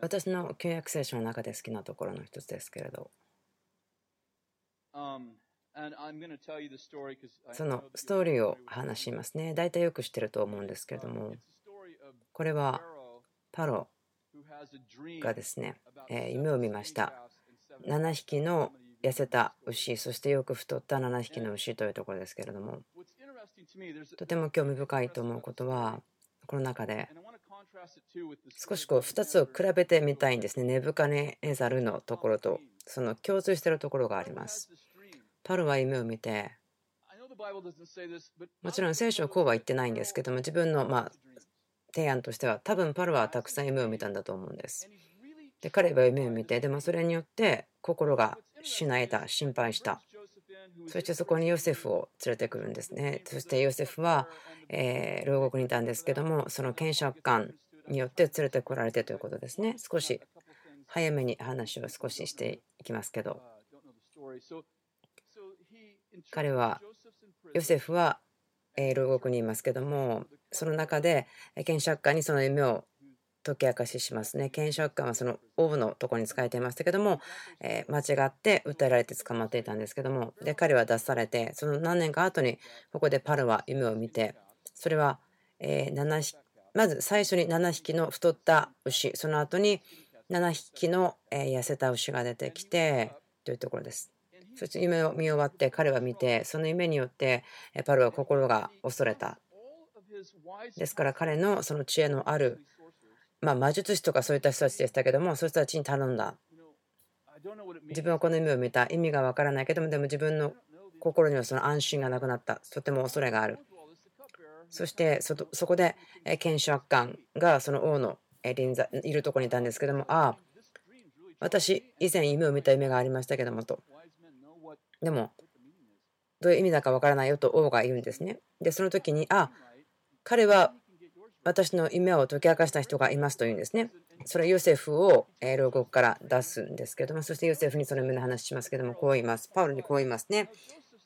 私の契約聖書の中で好きなところの一つですけれど。そのストーリーを話しますね。大体よく知ってると思うんですけれども、これはパロがですね、え、夢を見ました。7匹の痩せた牛、そしてよく太った7匹の牛というところですけれども、とても興味深いと思うことは、この中で少しこう2つを比べてみたいんですね。ネブカネエザルのところと、その共通しているところがあります。パロは夢を見て。もちろん聖書はこうは言ってないんですけども自分のまあ提案としては多分パロはたくさん夢を見たんだと思うんです。で彼は夢を見てでもそれによって心がしなえた心配した。そしてそこにヨセフを連れてくるんですね。そしてヨセフは、えー牢獄にいたんですけどもその検察官によって連れてこられてということですね。少し早めに話を少ししていきますけど彼はヨセフは、えー牢獄にいますけどもその中でえ検察官にその夢を解き明かししますね。検察官はその王のとこに仕えていましたけども、えー間違って訴えられて捕まっていたんですけども、で彼は出されて、その何年か後にここでパルは夢を見て、それは、えー7匹まず最初に7匹の太った牛、その後に7匹のえ痩せた牛が出てきてというところです。そして夢を見終わって彼は見て、その夢によってパルは心が恐れた。ですから彼のその知恵のあるまあ、魔術師とかそういった人たちでしたけども、そういう人たちに頼んだ。自分はこの夢を見た。意味がわからないけども、でも自分の心にはその安心がなくなった。とても恐れがある。そしてそこでえー検察官がその王の臨在いるところにいたんですけども、ああ、私以前夢を見た夢がありましたけどもと。でも、どういう意味だかわからないよと王が言うんですね。で、その時に、あ、彼は私の夢を解き明かした人がいますというんですね。それはヨセフを牢獄から出すんですけども、そしてヨセフにその夢の話しますけども、こう言います。パウロにこう言いますね。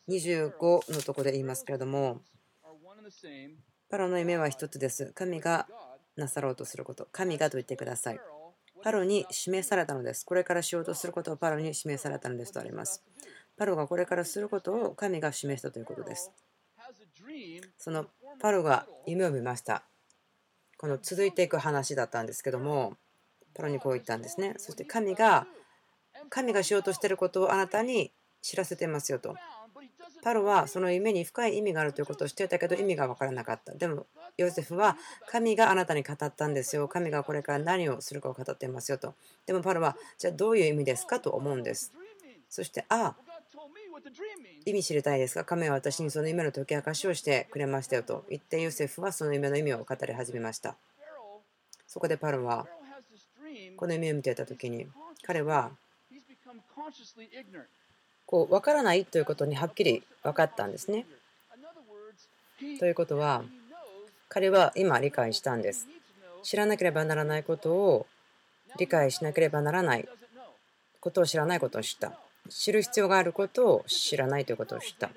25のとこで言いますけれども、パロの夢は一つです。神がなさろうとすること。神がと言ってください。パロに示されたのです。これからしようとすることをパロに示されたのですとあります。パロがこれからすることを神が示したということです。そのパロが夢を見ました。この続いていく話だったんですけども、パロにこう言ったんですね。そして神が、神がしようとしていることをあなたに知らせてますよと。パロはその夢に深い意味があるということを知っていたけど意味が分からなかった。でもヨセフは神があなたに語ったんですよ。神がこれから何をするかを語っていますよと。でもパロはじゃあどういう意味ですかと思うんです。そして、ああ、意味知りたいですか？神は私にその夢の解き明かしをしてくれましたよと言ってヨセフはその夢の意味を語り始めました。そこでパロはこの夢を見ていた時に彼はこう分からないということにはっきり分かったんですね。ということは彼は今理解したんです。知らなければならないことを理解しなければならないことを知らないことを知った。知る必要があることを知らないということを知った。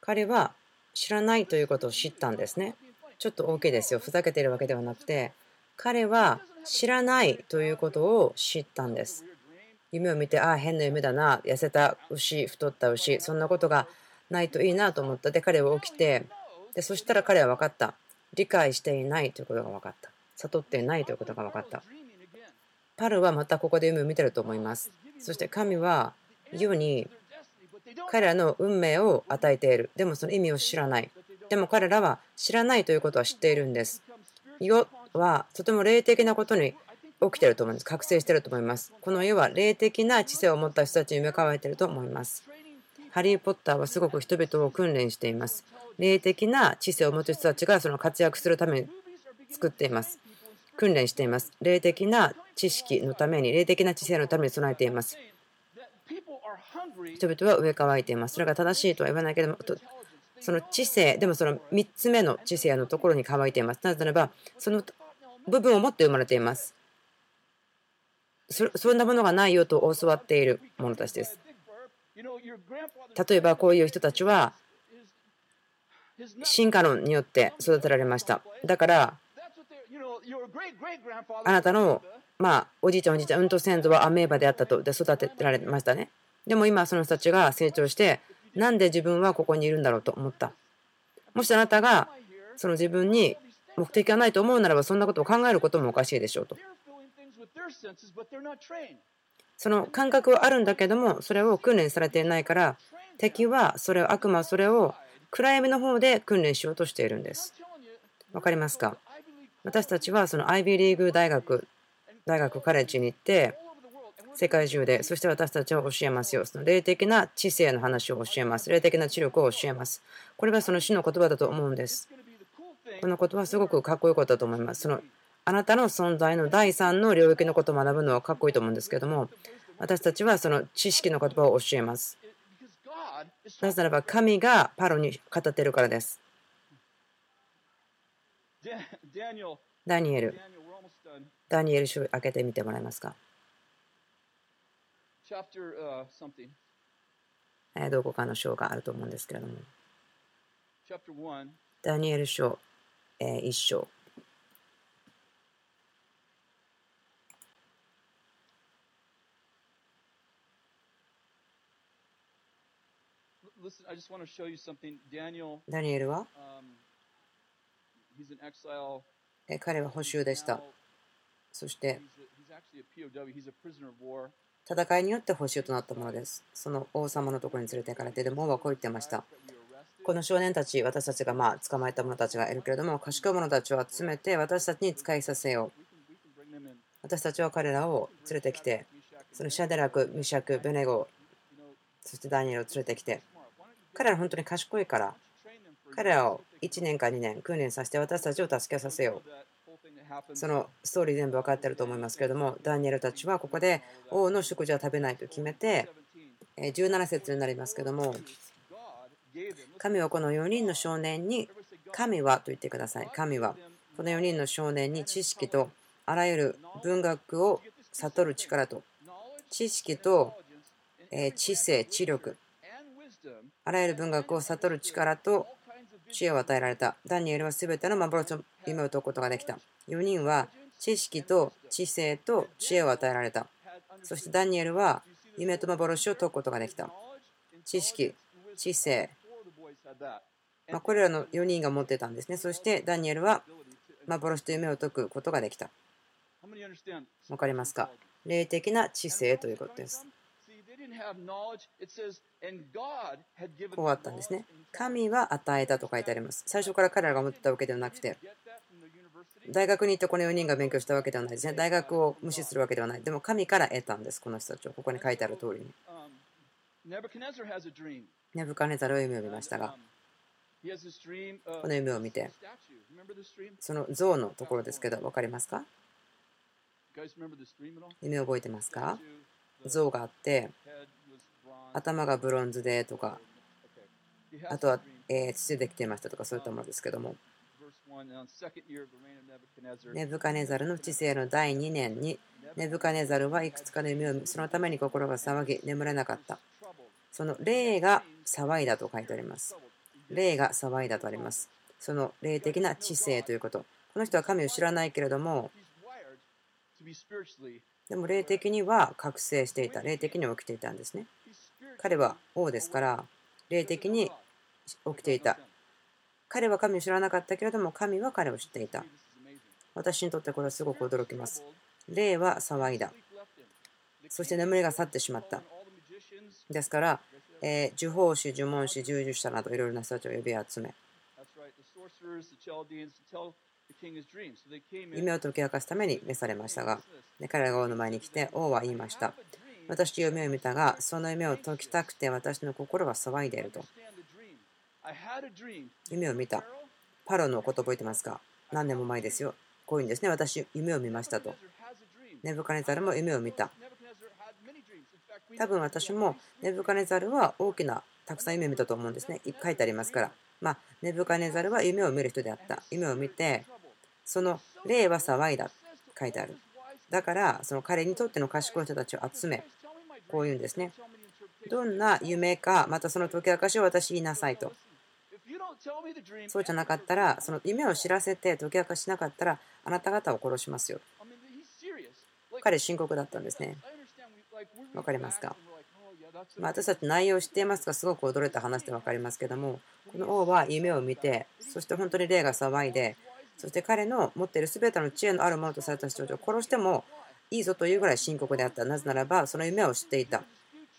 彼は知らないということを知ったんですね。ちょっと大きいですよ。ふざけているわけではなくて、彼は知らないということを知ったんです。夢を見て、ああ、変な夢だな、痩せた牛、太った牛、そんなことがないといいなと思った。で、彼は起きて、でそしたら彼は分かった。理解していないということが分かった。悟っていないということが分かった。パルはまたここで夢を見てると思います。そして神は世に彼らの運命を与えている。でもその意味を知らない。でも彼らは知らないということは知っているんです。世はとても霊的なことに起きていると思います。覚醒していると思います。この世は霊的な知性を持った人たちに目乾いていると思います。ハリー・ポッターはすごく人々を訓練しています。霊的な知性を持つ人たちがその活躍するために作っています。訓練しています。霊的な知識のために、霊的な知性のために備えています。人々は上乾いています。それが正しいとは言わないけれども、その知性、でもその3つ目の知性のところに乾いています。なぜならば、その部分を持って生まれています。そんなものがないよと教わっている者たちです。例えばこういう人たちは進化論によって育てられました。だからあなたのまあおじいちゃんおじいちゃんうんと先祖はアメーバであったとで育てられましたね。でも今その人たちが成長してなんで自分はここにいるんだろうと思った。もしあなたがその自分に目的がないと思うならばそんなことを考えることもおかしいでしょうと。その感覚はあるんだけどもそれを訓練されていないから敵はそれを悪魔はそれを暗闇の方で訓練しようとしているんです。わかりますか？私たちはその IB リーグ大学大学カレッジに行って世界中で、そして私たちは教えますよ。その霊的な知性の話を教えます。霊的な知力を教えます。これがその主の言葉だと思うんです。この言葉はすごくかっこよかったと思います。そのあなたの存在の第三の領域のことを学ぶのはかっこいいと思うんですけども、私たちはその知識の言葉を教えます。なぜならば神がパロに語っているからです。ダニエル。ダニエル書を開けてみてもらえますか？どこかの章があると思うんですけれども。ダニエル書、1章。ダニエルは？彼は捕囚でした。そして戦いによって報酬となったものです。その王様のところに連れて行かれて、でも王はこう言ってました。この少年たち、私たちがまあ捕まえた者たちがいるけれども、賢い者たちを集めて私たちに使いさせよう。私たちは彼らを連れてきて、そのシャデラク、ミシャク、ベネゴ、そしてダニエルを連れてきて、彼らは本当に賢いから、彼らを1年か2年訓練させて私たちを助けさせよう。そのストーリー全部分かってると思いますけれども、ダニエルたちはここで王の食事は食べないと決めて、17節になりますけども、神はこの4人の少年に、神はと言ってください。神はこの4人の少年に知識とあらゆる文学を悟る力と、知識と知性、知力、あらゆる文学を悟る力と知恵を与えられた。ダニエルは全ての幻の夢を解くことができた。4人は知識と知性と知恵を与えられた。そしてダニエルは夢と幻を解くことができた。知識、知性、まあ、これらの4人が持ってたんですね。そしてダニエルは幻と夢を解くことができた。わかりますか？霊的な知性ということです。こうあったんですね。神は与えたと書いてあります。最初から彼らが思ってたわけではなくて、大学に行ってこの4人が勉強したわけではないですね。大学を無視するわけではない。でも神から得たんです、この人たちを。ここに書いてある通りに。ネブカネザルは夢を見ましたが、この夢を見て、その像のところですけど、分かりますか？夢を覚えてますか？像があって、頭がブロンズでとか、あとは、え土でできていましたとかそういったものですけども、ネブカネザルの知性の第2年に、ネブカネザルはいくつかの夢を見、そのために心が騒ぎ、眠れなかった。その霊が騒いだと書いてあります。霊が騒いだとあります。その霊的な知性ということ。この人は神を知らないけれども、でも霊的には覚醒していた。霊的に起きていたんですね。彼は王ですから、霊的に起きていた。彼は神を知らなかったけれども、神は彼を知っていた。私にとってこれはすごく驚きます。霊は騒いだ。そして眠りが去ってしまった。ですから、えー受法師、呪文師、従事者などいろいろな人たちを呼び集め、夢を解き明かすために召されましたが、で彼らが王の前に来て、王は言いました。私は夢を見たが、その夢を解きたくて私の心は騒いでいると。夢を見た。パロのこと覚えてますか？何年も前ですよ。こういうんですね。私、夢を見ましたと。ネブカネザルも夢を見た。多分私もネブカネザルは大きなたくさん夢を見たと思うんですね。書いてありますから。まあ、ネブカネザルは夢を見る人であった。夢を見て、その霊は騒いだ。書いてある。だから、その彼にとっての賢い人たちを集め、こう言うんですね。どんな夢か、またその解き明かしを私言いなさいと。そうじゃなかったら、その夢を知らせて解き明かしなかったら、あなた方を殺しますよ。彼、深刻だったんですね。わかりますか？まあ、私たち内容を知っていますが、すごく驚いた話で分かりますけども、この王は夢を見て、そして本当に霊が騒いで、そして彼の持っている全ての知恵のあるものとされた人たちを殺してもいいぞというぐらい深刻であった。なぜならば、その夢を知っていた。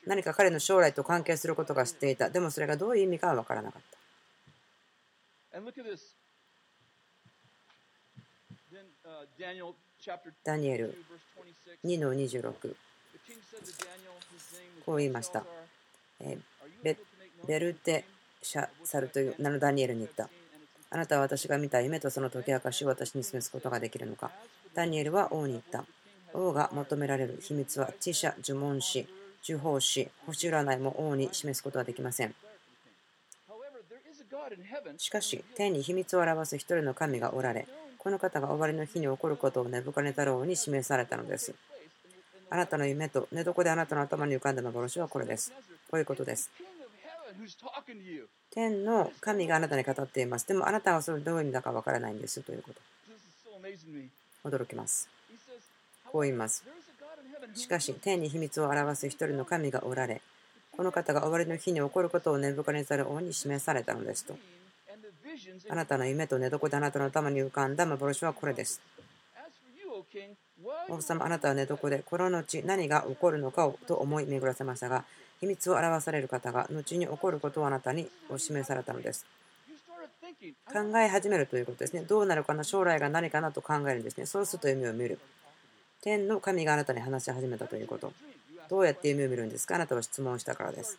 何か彼の将来と関係することが知っていた。でもそれがどういう意味かは分からなかった。Uh, ダニエル 2, verse 26. 2の26、The king said to Daniel, his name was こう言いましたベルテシャサルという名のダニエルに言った。あなたは私が見た夢とその解き明かしを私に示すことができるのか。ダニエルは王に言った。王が求められる秘密は知者、呪文師、呪法師、星占いも王に示すことはできません。しかし、天に秘密を表す一人の神がおられ、この方が終わりの日に起こることをネブカネ太郎に示されたのです。あなたの夢と寝床であなたの頭に浮かんだ幻はこれです。こういうことです。天の神があなたに語っています。でもあなたはそれどういう意味だかわからないんですということ。驚きます。こう言います。しかし、天に秘密を表す一人の神がおられ、この方が終わりの日に起こることをネブカネザル王に示されたのですと。あなたの夢と寝床であなたの頭に浮かんだ幻はこれです。王様、あなたは寝床でこの後何が起こるのかをと思い巡らせましたが、秘密を表される方が後に起こることをあなたにお示されたのです。考え始めるということですね。どうなるかな、将来が何かなと考えるんですね。そうすると夢を見る。天の神があなたに話し始めたということ。どうやって夢を見るんですか？あなたは質問したからです。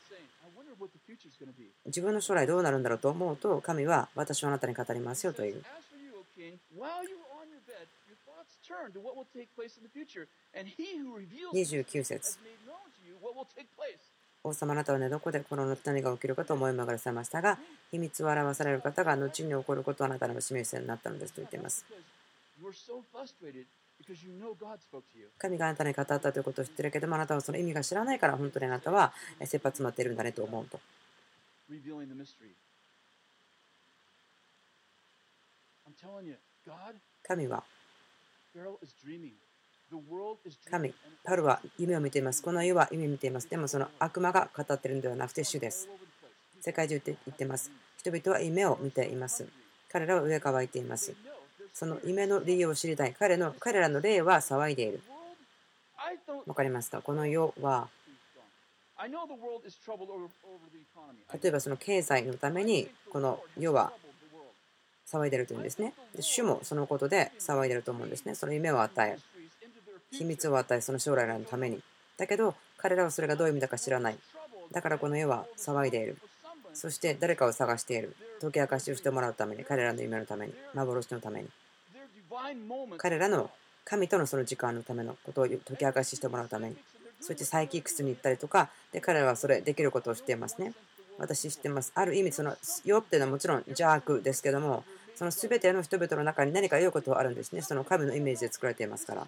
自分の将来どうなるんだろうと思うと、神は私をあなたに語りますよという。29節。王様あなたは寝床でこの後何が起きるかと思い巡らせましたが、秘密を表される方が後に起こることをあなたの示しになったのですと言っています。神があなたに語ったということを知ってるけども、あなたはその意味が知らないから、本当にあなたはえ切羽詰まっているんだねと思うと。神は、神パルは夢を見ています。この世は夢を見ています。でもその悪魔が語っているのではなくて主です。世界中で言っています。人々は夢を見ています。彼らは上乾いています。その夢の理由を知りたい。彼の彼らの霊は騒いでいる。わかりますかこの世は、例えばその経済のために、この世は.騒いでいるというんですね。で主もそのことで騒いでいると思うんですね。その夢を与え、their 秘密を与え、その将来のために。だけど、彼らはそれがどういう意味だか知らない。だからこの世は騒いでいる。そして誰かを探している。解き明かしをしてもらうために、彼らの夢のために、幻のために。彼らの神とのその時間のためのことを解き明かししてもらうために。そうやってサイキックスに行ったりとか、で彼らはそれできることを知っていますね。私知ってます。ある意味、その世っていうのはもちろん邪悪ですけども、その全ての人々の中に何か良いことはあるんですね。その神のイメージで作られていますから。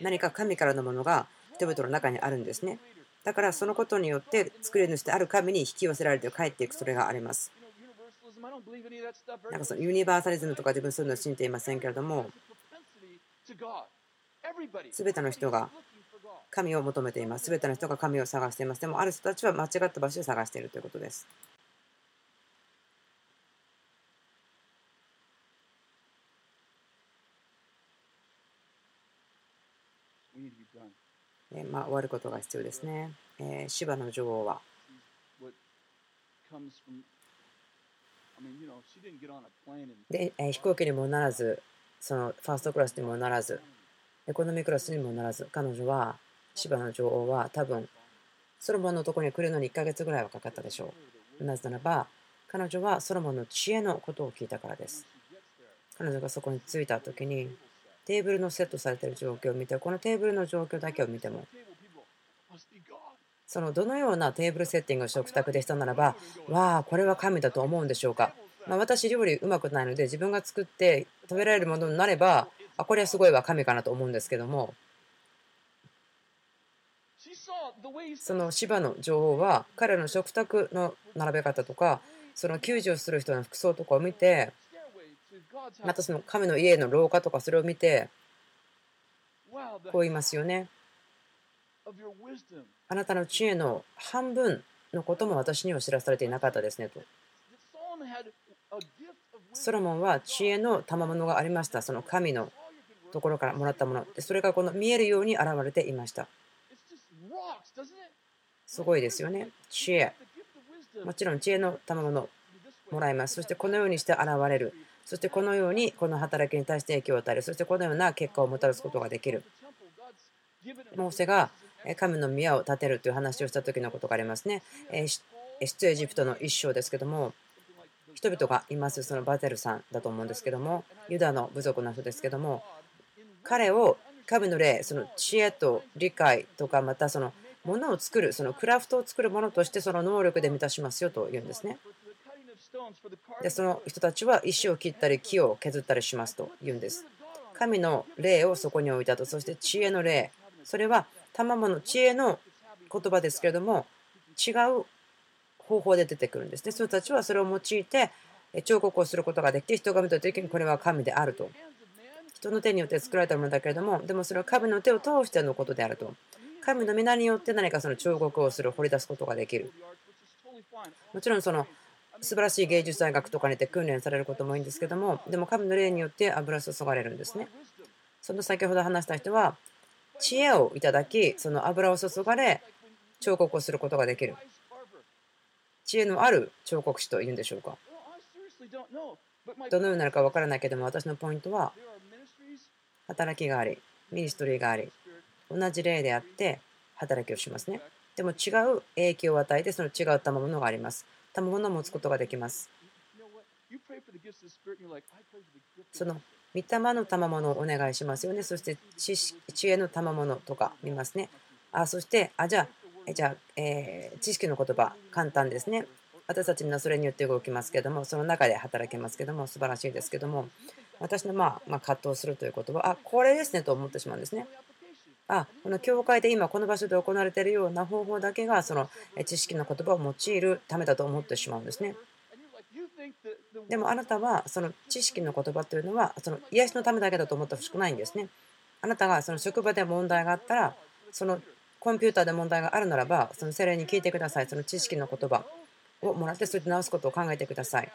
何か神からのものが人々の中にあるんですね。だからそのことによって作り主である神に引き寄せられて帰っていくそれがあります。なんかそのユニバーサリズムとか自分そういうのを信じていませんけれども、全ての人が神を求めています。全ての人が神を探しています。でもある人たちは間違った場所で探しているということです。えーまあ、終わることが必要ですね。えー、シバの女王はで、え飛行機にもならず、そのファーストクラスにもならず、エコノミークラスにもならず、彼女は、芝の女王は多分、ソロモンのところに来るのに1ヶ月ぐらいはかかったでしょう。なぜならば、彼女はソロモンの知恵のことを聞いたからです。彼女がそこに着いた時に、テーブルのセットされてる状況を見て、このテーブルの状況だけを見ても、そのどのようなテーブルセッティングを食卓でしたならば、わあ、これは神だと思うんでしょうか。まあ、私、料理うまくないので、自分が作って食べられるものになれば、あ、これはすごいわ、神かなと思うんですけども、その芝の女王は、彼の食卓の並べ方とか、その救助をする人の服装とかを見て、またその神の家の廊下とかそれを見て、こう言いますよね。あなたの知恵の半分のことも私には知らされていなかったですねと。ソロモンは知恵の賜物がありました。その神のところからもらったもの。それがこの見えるように現れていました。すごいですよね。知恵。もちろん知恵の賜物もらいます。そしてこのようにして現れる。そしてこのようにこの働きに対して影響を与える。そしてこのような結果をもたらすことができる。モーセが神の宮を建てるという話をした時のことがありますね。出エジプトの一章ですけども、人々がいます、そのバテルさんだと思うんですけども、ユダの部族の人ですけども、彼を神の霊、その知恵と理解とか、またそのものを作る、そのクラフトを作るものとしてその能力で満たしますよと言うんですね。で、その人たちは石を切ったり木を削ったりしますと言うんです。神の霊をそこに置いたと、そして知恵の霊、それは賜物知恵の言葉ですけれども違う方法で出てくるんですね。その人たちはそれを用いて彫刻をすることができて人が見た時にこれは神であると。人の手によって作られたものだけれどもでもそれは神の手を通してのことであると。神の皆によって何かその彫刻をする掘り出すことができる。もちろんその素晴らしい芸術大学とかにて訓練されることもいいんですけどもでも神の霊によって油注がれるんですね。その先ほど話した人は知恵をいただき、その油を注がれ、彫刻をすることができる。知恵のある彫刻師というんでしょうか。どのようになるか分からないけども、私のポイントは、働きがあり、ミニストリーがあり、同じ例であって働きをしますね。でも違う影響を与えて、その違う賜物があります。賜物を持つことができます。その御霊の賜物をお願いしますよね。そして知知恵の賜物とか見ますね。あそして、あじゃあ、じゃあえー、知識の言葉、簡単ですね。私たちのそれによって動きますけども、その中で働けますけども、素晴らしいですけども、私のまあ、まあ、葛藤するということは、あこれですねと思ってしまうんですね。あこの教会で今この場所で行われているような方法だけがその知識の言葉を用いるためだと思ってしまうんですね。でもあなたはその知識の言葉というのはその癒しのためだけだと思ってほしくないんですね。あなたがその職場で問題があったらそのコンピューターで問題があるならばその精霊に聞いてください。その知識の言葉をもらってそれで直すことを考えてください。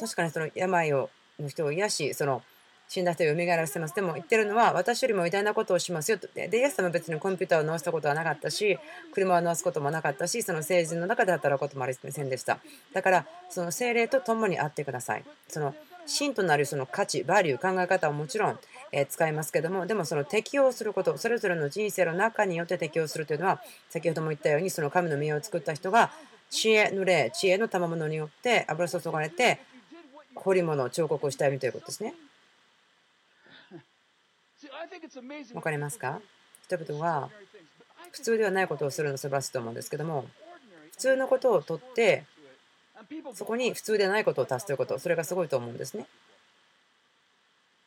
確かにその病をの人を癒しその死んだ人を蘇らせます。でも言ってるのは、私よりも偉大なことをしますよと。で、イエス様は別にコンピューターを直したことはなかったし、車を直すこともなかったし、その政治の中で働くこともありませんでした。だから、その精霊と共にあってください。その真となるその価値、バリュー、考え方はもちろん、え使いますけども、でもその適応すること、それぞれの人生の中によって適応するというのは、先ほども言ったように、その神の身を作った人が、知恵の霊、知恵の賜物によって油注がれて、彫り物、彫刻をしたいということですね。分かりますか？人々が普通ではないことをするの素晴らしいと思うんですけども普通のことをとってそこに普通でないことを足すということそれがすごいと思うんですね。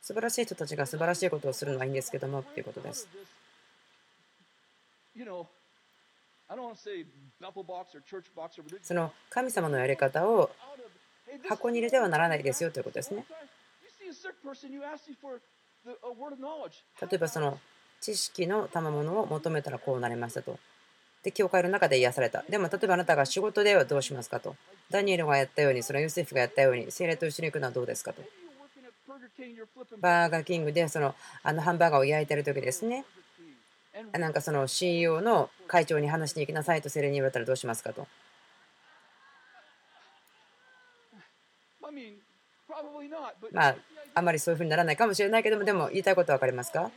素晴らしい人たちが素晴らしいことをするのはいいんですけどもっていうことです。その神様のやり方を箱に入れてはならないですよということですね例えばその知識の賜物を求めたらこうなりましたと。で、教会の中で癒された。でも、例えばあなたが仕事ではどうしますかと。ダニエルがやったように、そのヨセフがやったように、精霊と一緒に行くのはどうですかと。バーガーキングでそのあのハンバーガーを焼いてる時ですね。なんかその CEO の会長に話しに行きなさいとセレに言われたらどうしますかと。まあ、あまりそういうふうにならないかもしれないけども、でも言いたいことは分かりますか？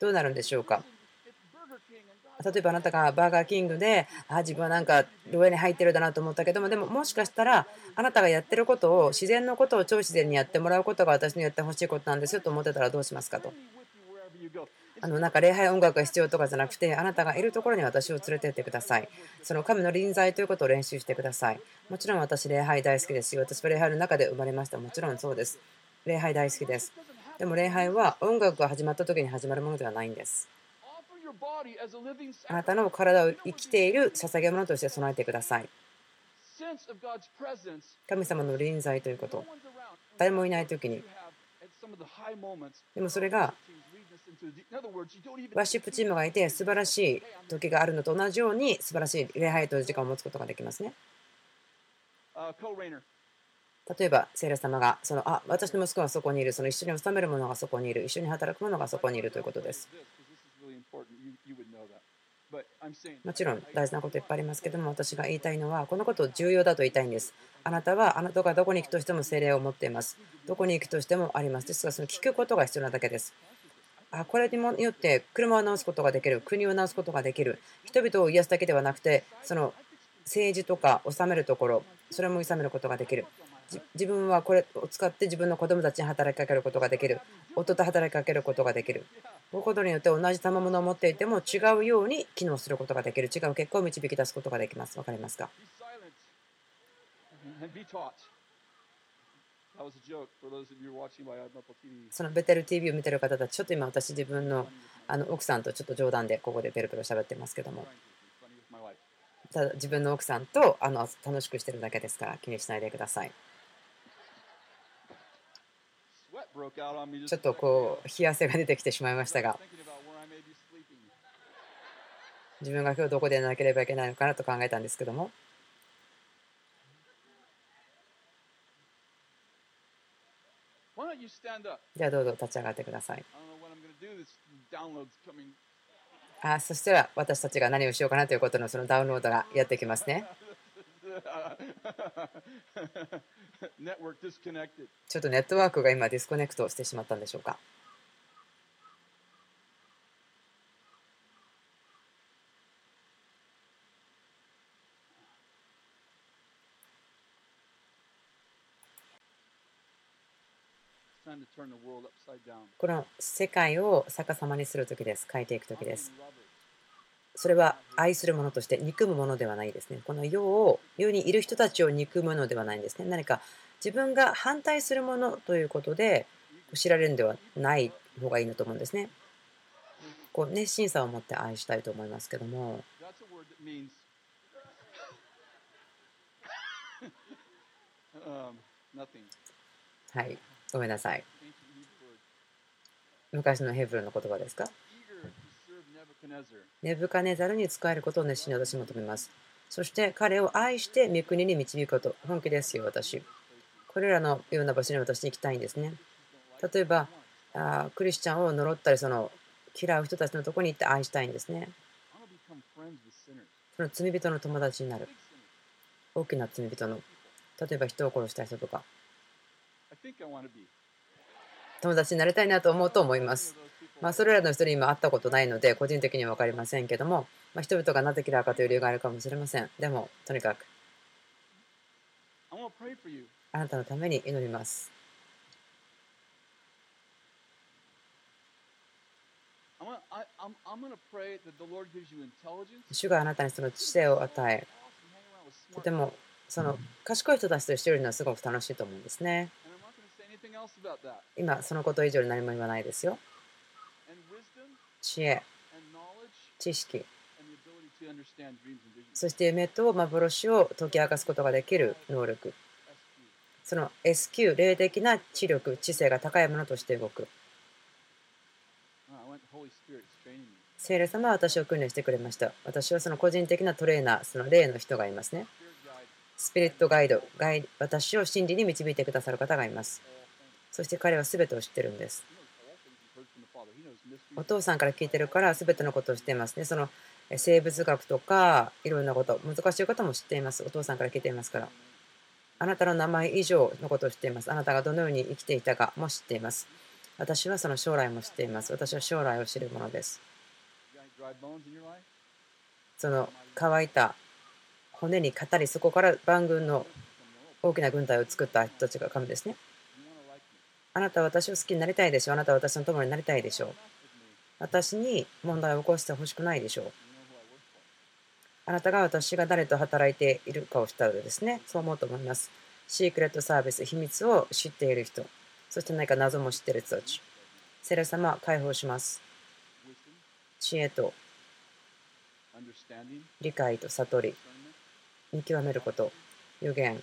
どうなるんでしょうか？例えばあなたがバーガーキングで、あ自分はなんか牢屋に入ってるだなと思ったけども、でももしかしたら、あなたがやってることを、自然のことを超自然にやってもらうことが私にやってほしいことなんですよと思ってたらどうしますかと。あのなんか礼拝音楽が必要とかじゃなくて、あなたがいるところに私を連れてってください。その神の臨在ということを練習してください。もちろん私、礼拝大好きですよ。私は礼拝の中で生まれました。もちろんそうです。礼拝大好きです。でも礼拝は音楽が始まった時に始まるものではないんです。あなたの体を生きている捧げ物として備えてください。神様の臨在ということ。誰もいない時に。でもそれがワーシップチームがいて素晴らしい時があるのと同じように素晴らしい礼拝という時間を持つことができますね。例えば、聖霊様がそのあ私の息子がそこにいる、その一緒に収めるものがそこにいる、一緒に働くものがそこにいるということです。もちろん大事なこといっぱいありますけども私が言いたいのはこのことを重要だと言いたいんです。あなたはあなたがどこに行くとしても精霊を持っています。どこに行くとしてもあります。ですがその聞くことが必要なだけです。あこれによって車を直すことができる国を直すことができる。人々を癒すだけではなくてその政治とか治めるところそれも治めることができる。自分はこれを使って自分の子供たちに働きかけることができる。夫と働きかけることができる。こういうことによって同じ賜物を持っていても違うように機能することができる。違う結果を導き出すことができます。分かりますか？そのベテル TV を見てる方たち、ちょっと今私自分のあの奥さんとちょっと冗談でここでペロペロ喋ってますけども、ただ自分の奥さんとあの楽しくしてるだけです。から気にしないでください。ちょっとこう冷や汗が出てきてしまいましたが、自分が今日どこでなければいけないのかなと考えたんですけども。じゃあどうぞ立ち上がってください。あそしたら私たちが何をしようかなということのそのダウンロードがやってきますね。ちょっとネットワークが今 disconnect してしまったんでしょうか。この世界を逆さまにする時です。変えていく時です。それは愛するものとして憎むものではないですね。この世を、世にいる人たちを憎むのではないんですね。何か自分が反対するものということで知られるんではない方がいいのと思うんですね。こう熱心さを持って愛したいと思いますけども。はい。ごめんなさい。昔のヘブルの言葉ですか？ネブカネザルに使えることを熱心に私求めます。そして彼を愛して御国に導くこと。本気ですよ、私。これらのような場所に私に行きたいんですね。例えば、あクリスチャンを呪ったり、その嫌う人たちのところに行って愛したいんですね。その罪人の友達になる。大きな罪人の。例えば人を殺した人とか。友達になりたいなと思うと思います。まあ、それらの人に今会ったことないので、個人的には分かりませんけども、まあ、人々がなぜ嫌うかという理由があるかもしれません。でも、とにかく、あなたのために祈ります。主があなたにその知性を与え、とてもその賢い人たちと一緒にいるのはすごく楽しいと思うんですね。今、そのこと以上に何も言わないですよ。知恵、知識、そして夢と幻を解き明かすことができる能力。その SQ、霊的な知力、知性が高いものとして動く。聖霊様は私を訓練してくれました。私はその個人的なトレーナー、その霊の人がいますね。スピリットガイド、ガイ私を真理に導いてくださる方がいます。そして彼は全てを知ってるんです。お父さんから聞いてるから全てのことを知っていますね。その生物学とかいろんなこと、難しいことも知っています。お父さんから聞いていますから。あなたの名前以上のことを知っています。あなたがどのように生きていたかも知っています。私はその将来も知っています。私は将来を知るものです。その乾いた骨に語り、そこから万軍の大きな軍隊を作った人たちが神ですね。あなたは私を好きになりたいでしょ？う。あなたは私の友になりたいでしょ？う。私に問題を起こしてほしくないでしょ？う。あなたが私が誰と働いているかを知ったらですね。そう思うと思います。シークレットサービス、秘密を知っている人。そして何か謎も知っている人たち。セレ様、解放します。知恵と理解と悟り、見極めること、予言、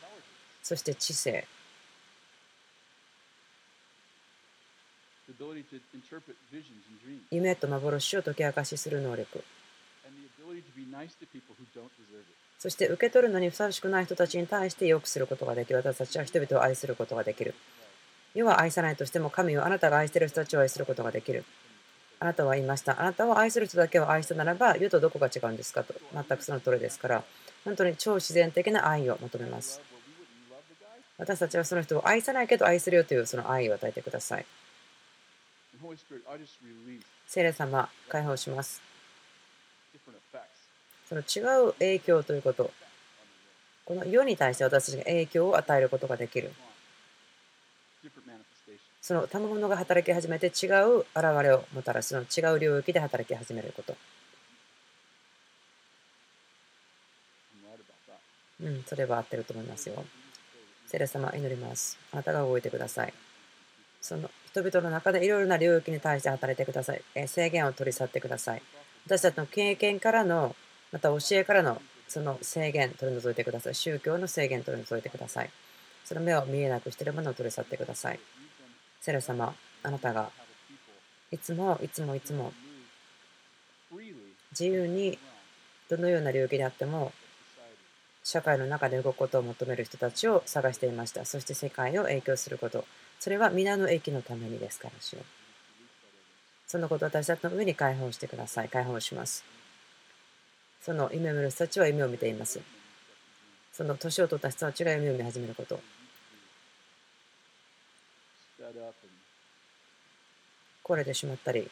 そして知性。夢と幻を解き明かしする能力。そして受け取るのにふさわしくない人たちに対して良くすることができる。私たちは人々を愛することができる。世は愛さないとしても神をあなたが愛している人たちを愛することができる。あなたは言いました。あなたを愛する人だけを愛したならば、世とどこが違うんですかと。全くその通りですから、本当に超自然的な愛を求めます。私たちはその人を愛さないけど愛するよというその愛を与えてください。聖霊様、解放します。その違う影響ということ、この世に対して私たちが影響を与えることができる。その賜物が働き始めて違う現れをもたらす、その違う領域で働き始めること。うん、それは合ってると思いますよ。聖霊様、祈ります。あなたが動いてください。その人々の中でいろいろな領域に対して働いてください。え制限を取り去ってください。私たちの経験からの、また教えからのその制限取り除いてください。宗教の制限取り除いてください。その目を見えなくしているものを取り去ってください。セレ様、あなたがいつもいつもいつも自由にどのような領域であっても社会の中で動くことを求める人たちを探していました。そして世界を影響すること。それは皆の益のためにですからしよ。そのことを私たちの上に解放してください。解放します。その夢を見る人たちは夢を見ています。その年を取った人たちが夢を見始めること。壊れてしまったり、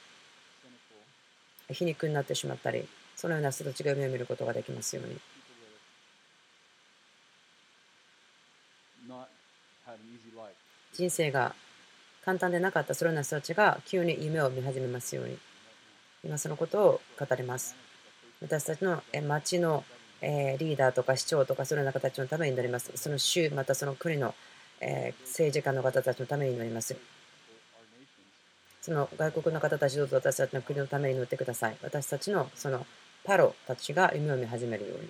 皮肉になってしまったり、そのような人たちが夢を見ることができますように。人生が簡単でなかったそのような人たちが急に夢を見始めますように。今そのことを語ります。私たちの町のリーダーとか市長とかそのような形のためになります。その州またその国の政治家の方たちのためになります。その外国の方たちどうぞ私たちの国のために乗ってください。私たちのそのパロたちが夢を見始めるように。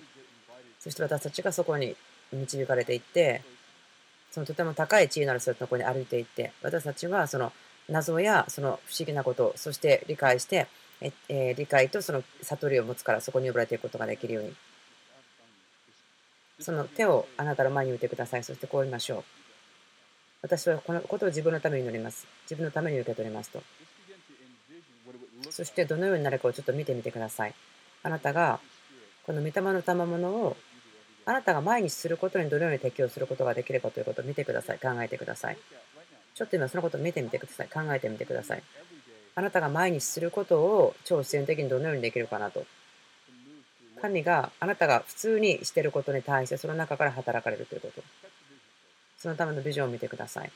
そして私たちがそこに導かれていってそのとても高い地位のある人のところに歩いていって私たちはその謎やその不思議なことそして理解してえ、え理解とその悟りを持つからそこに呼ばれていくことができるように。その手をあなたの前に置いてください。そしてこう言いましょう。私はこのことを自分のために祈ります。自分のために受け取りますと。そしてどのようになるかをちょっと見てみてください。あなたがこの御霊の賜物をあなたが毎日することにどのように適応することができるかということを見てください。考えてください。ちょっと今そのことを見てみてください。考えてみてください。あなたが毎日することを超自然的にどのようにできるかなと。神があなたが普通にしていることに対してその中から働かれるということ。そのためのビジョンを見てください。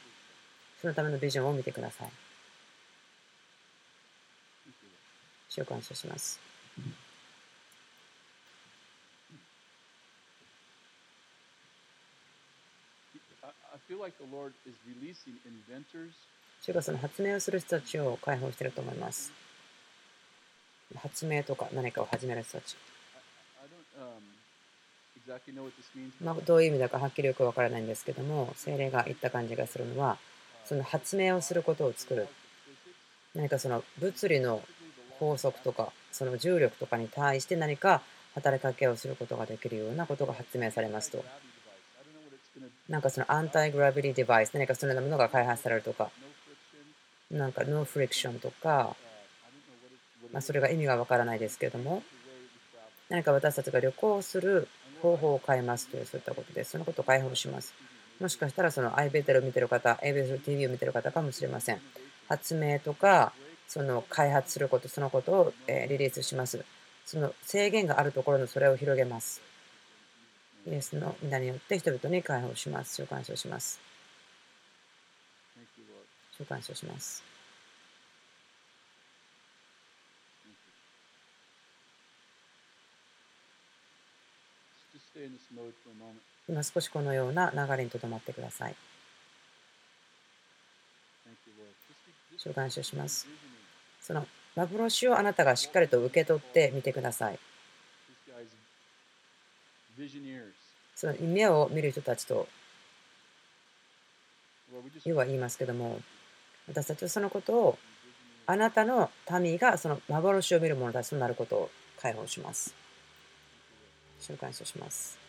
そのためのビジョンを見てください。主を感謝します。主がその発明をする人たちを解放していると思います。発明とか何かを始める人たち。まあ、どういう意味だかはっきりよくわからないんですけども、精霊が言った感じがするのは、その発明をすることを作る。何かその物理の法則とか、その重力とかに対して何か働きかけをすることができるようなことが発明されますと。なんかそのアンタイグラビティデバイス、何かそのようなものが開発されるとか、なんかノーフリクションとか、まあ、それが意味がわからないですけれども、何か私たちが旅行する方法を変えますというそういったことです。そのことを解放します。もしかしたらその iBetel を見てる方、a b e t TV を見てる方かもしれません。発明とか、その開発すること、そのことをリリースします。その制限があるところのそれを広げます。イエスの皆によって人々に解放します。召喚します。召喚します。今少しこのような流れにとどまってください。召喚書します。その幻をあなたがしっかりと受け取ってみてください。その夢を見る人たちと、要は言いますけども、私たちはそのことを、あなたの民がその幻を見る者たちとなることを解放します。召喚書します。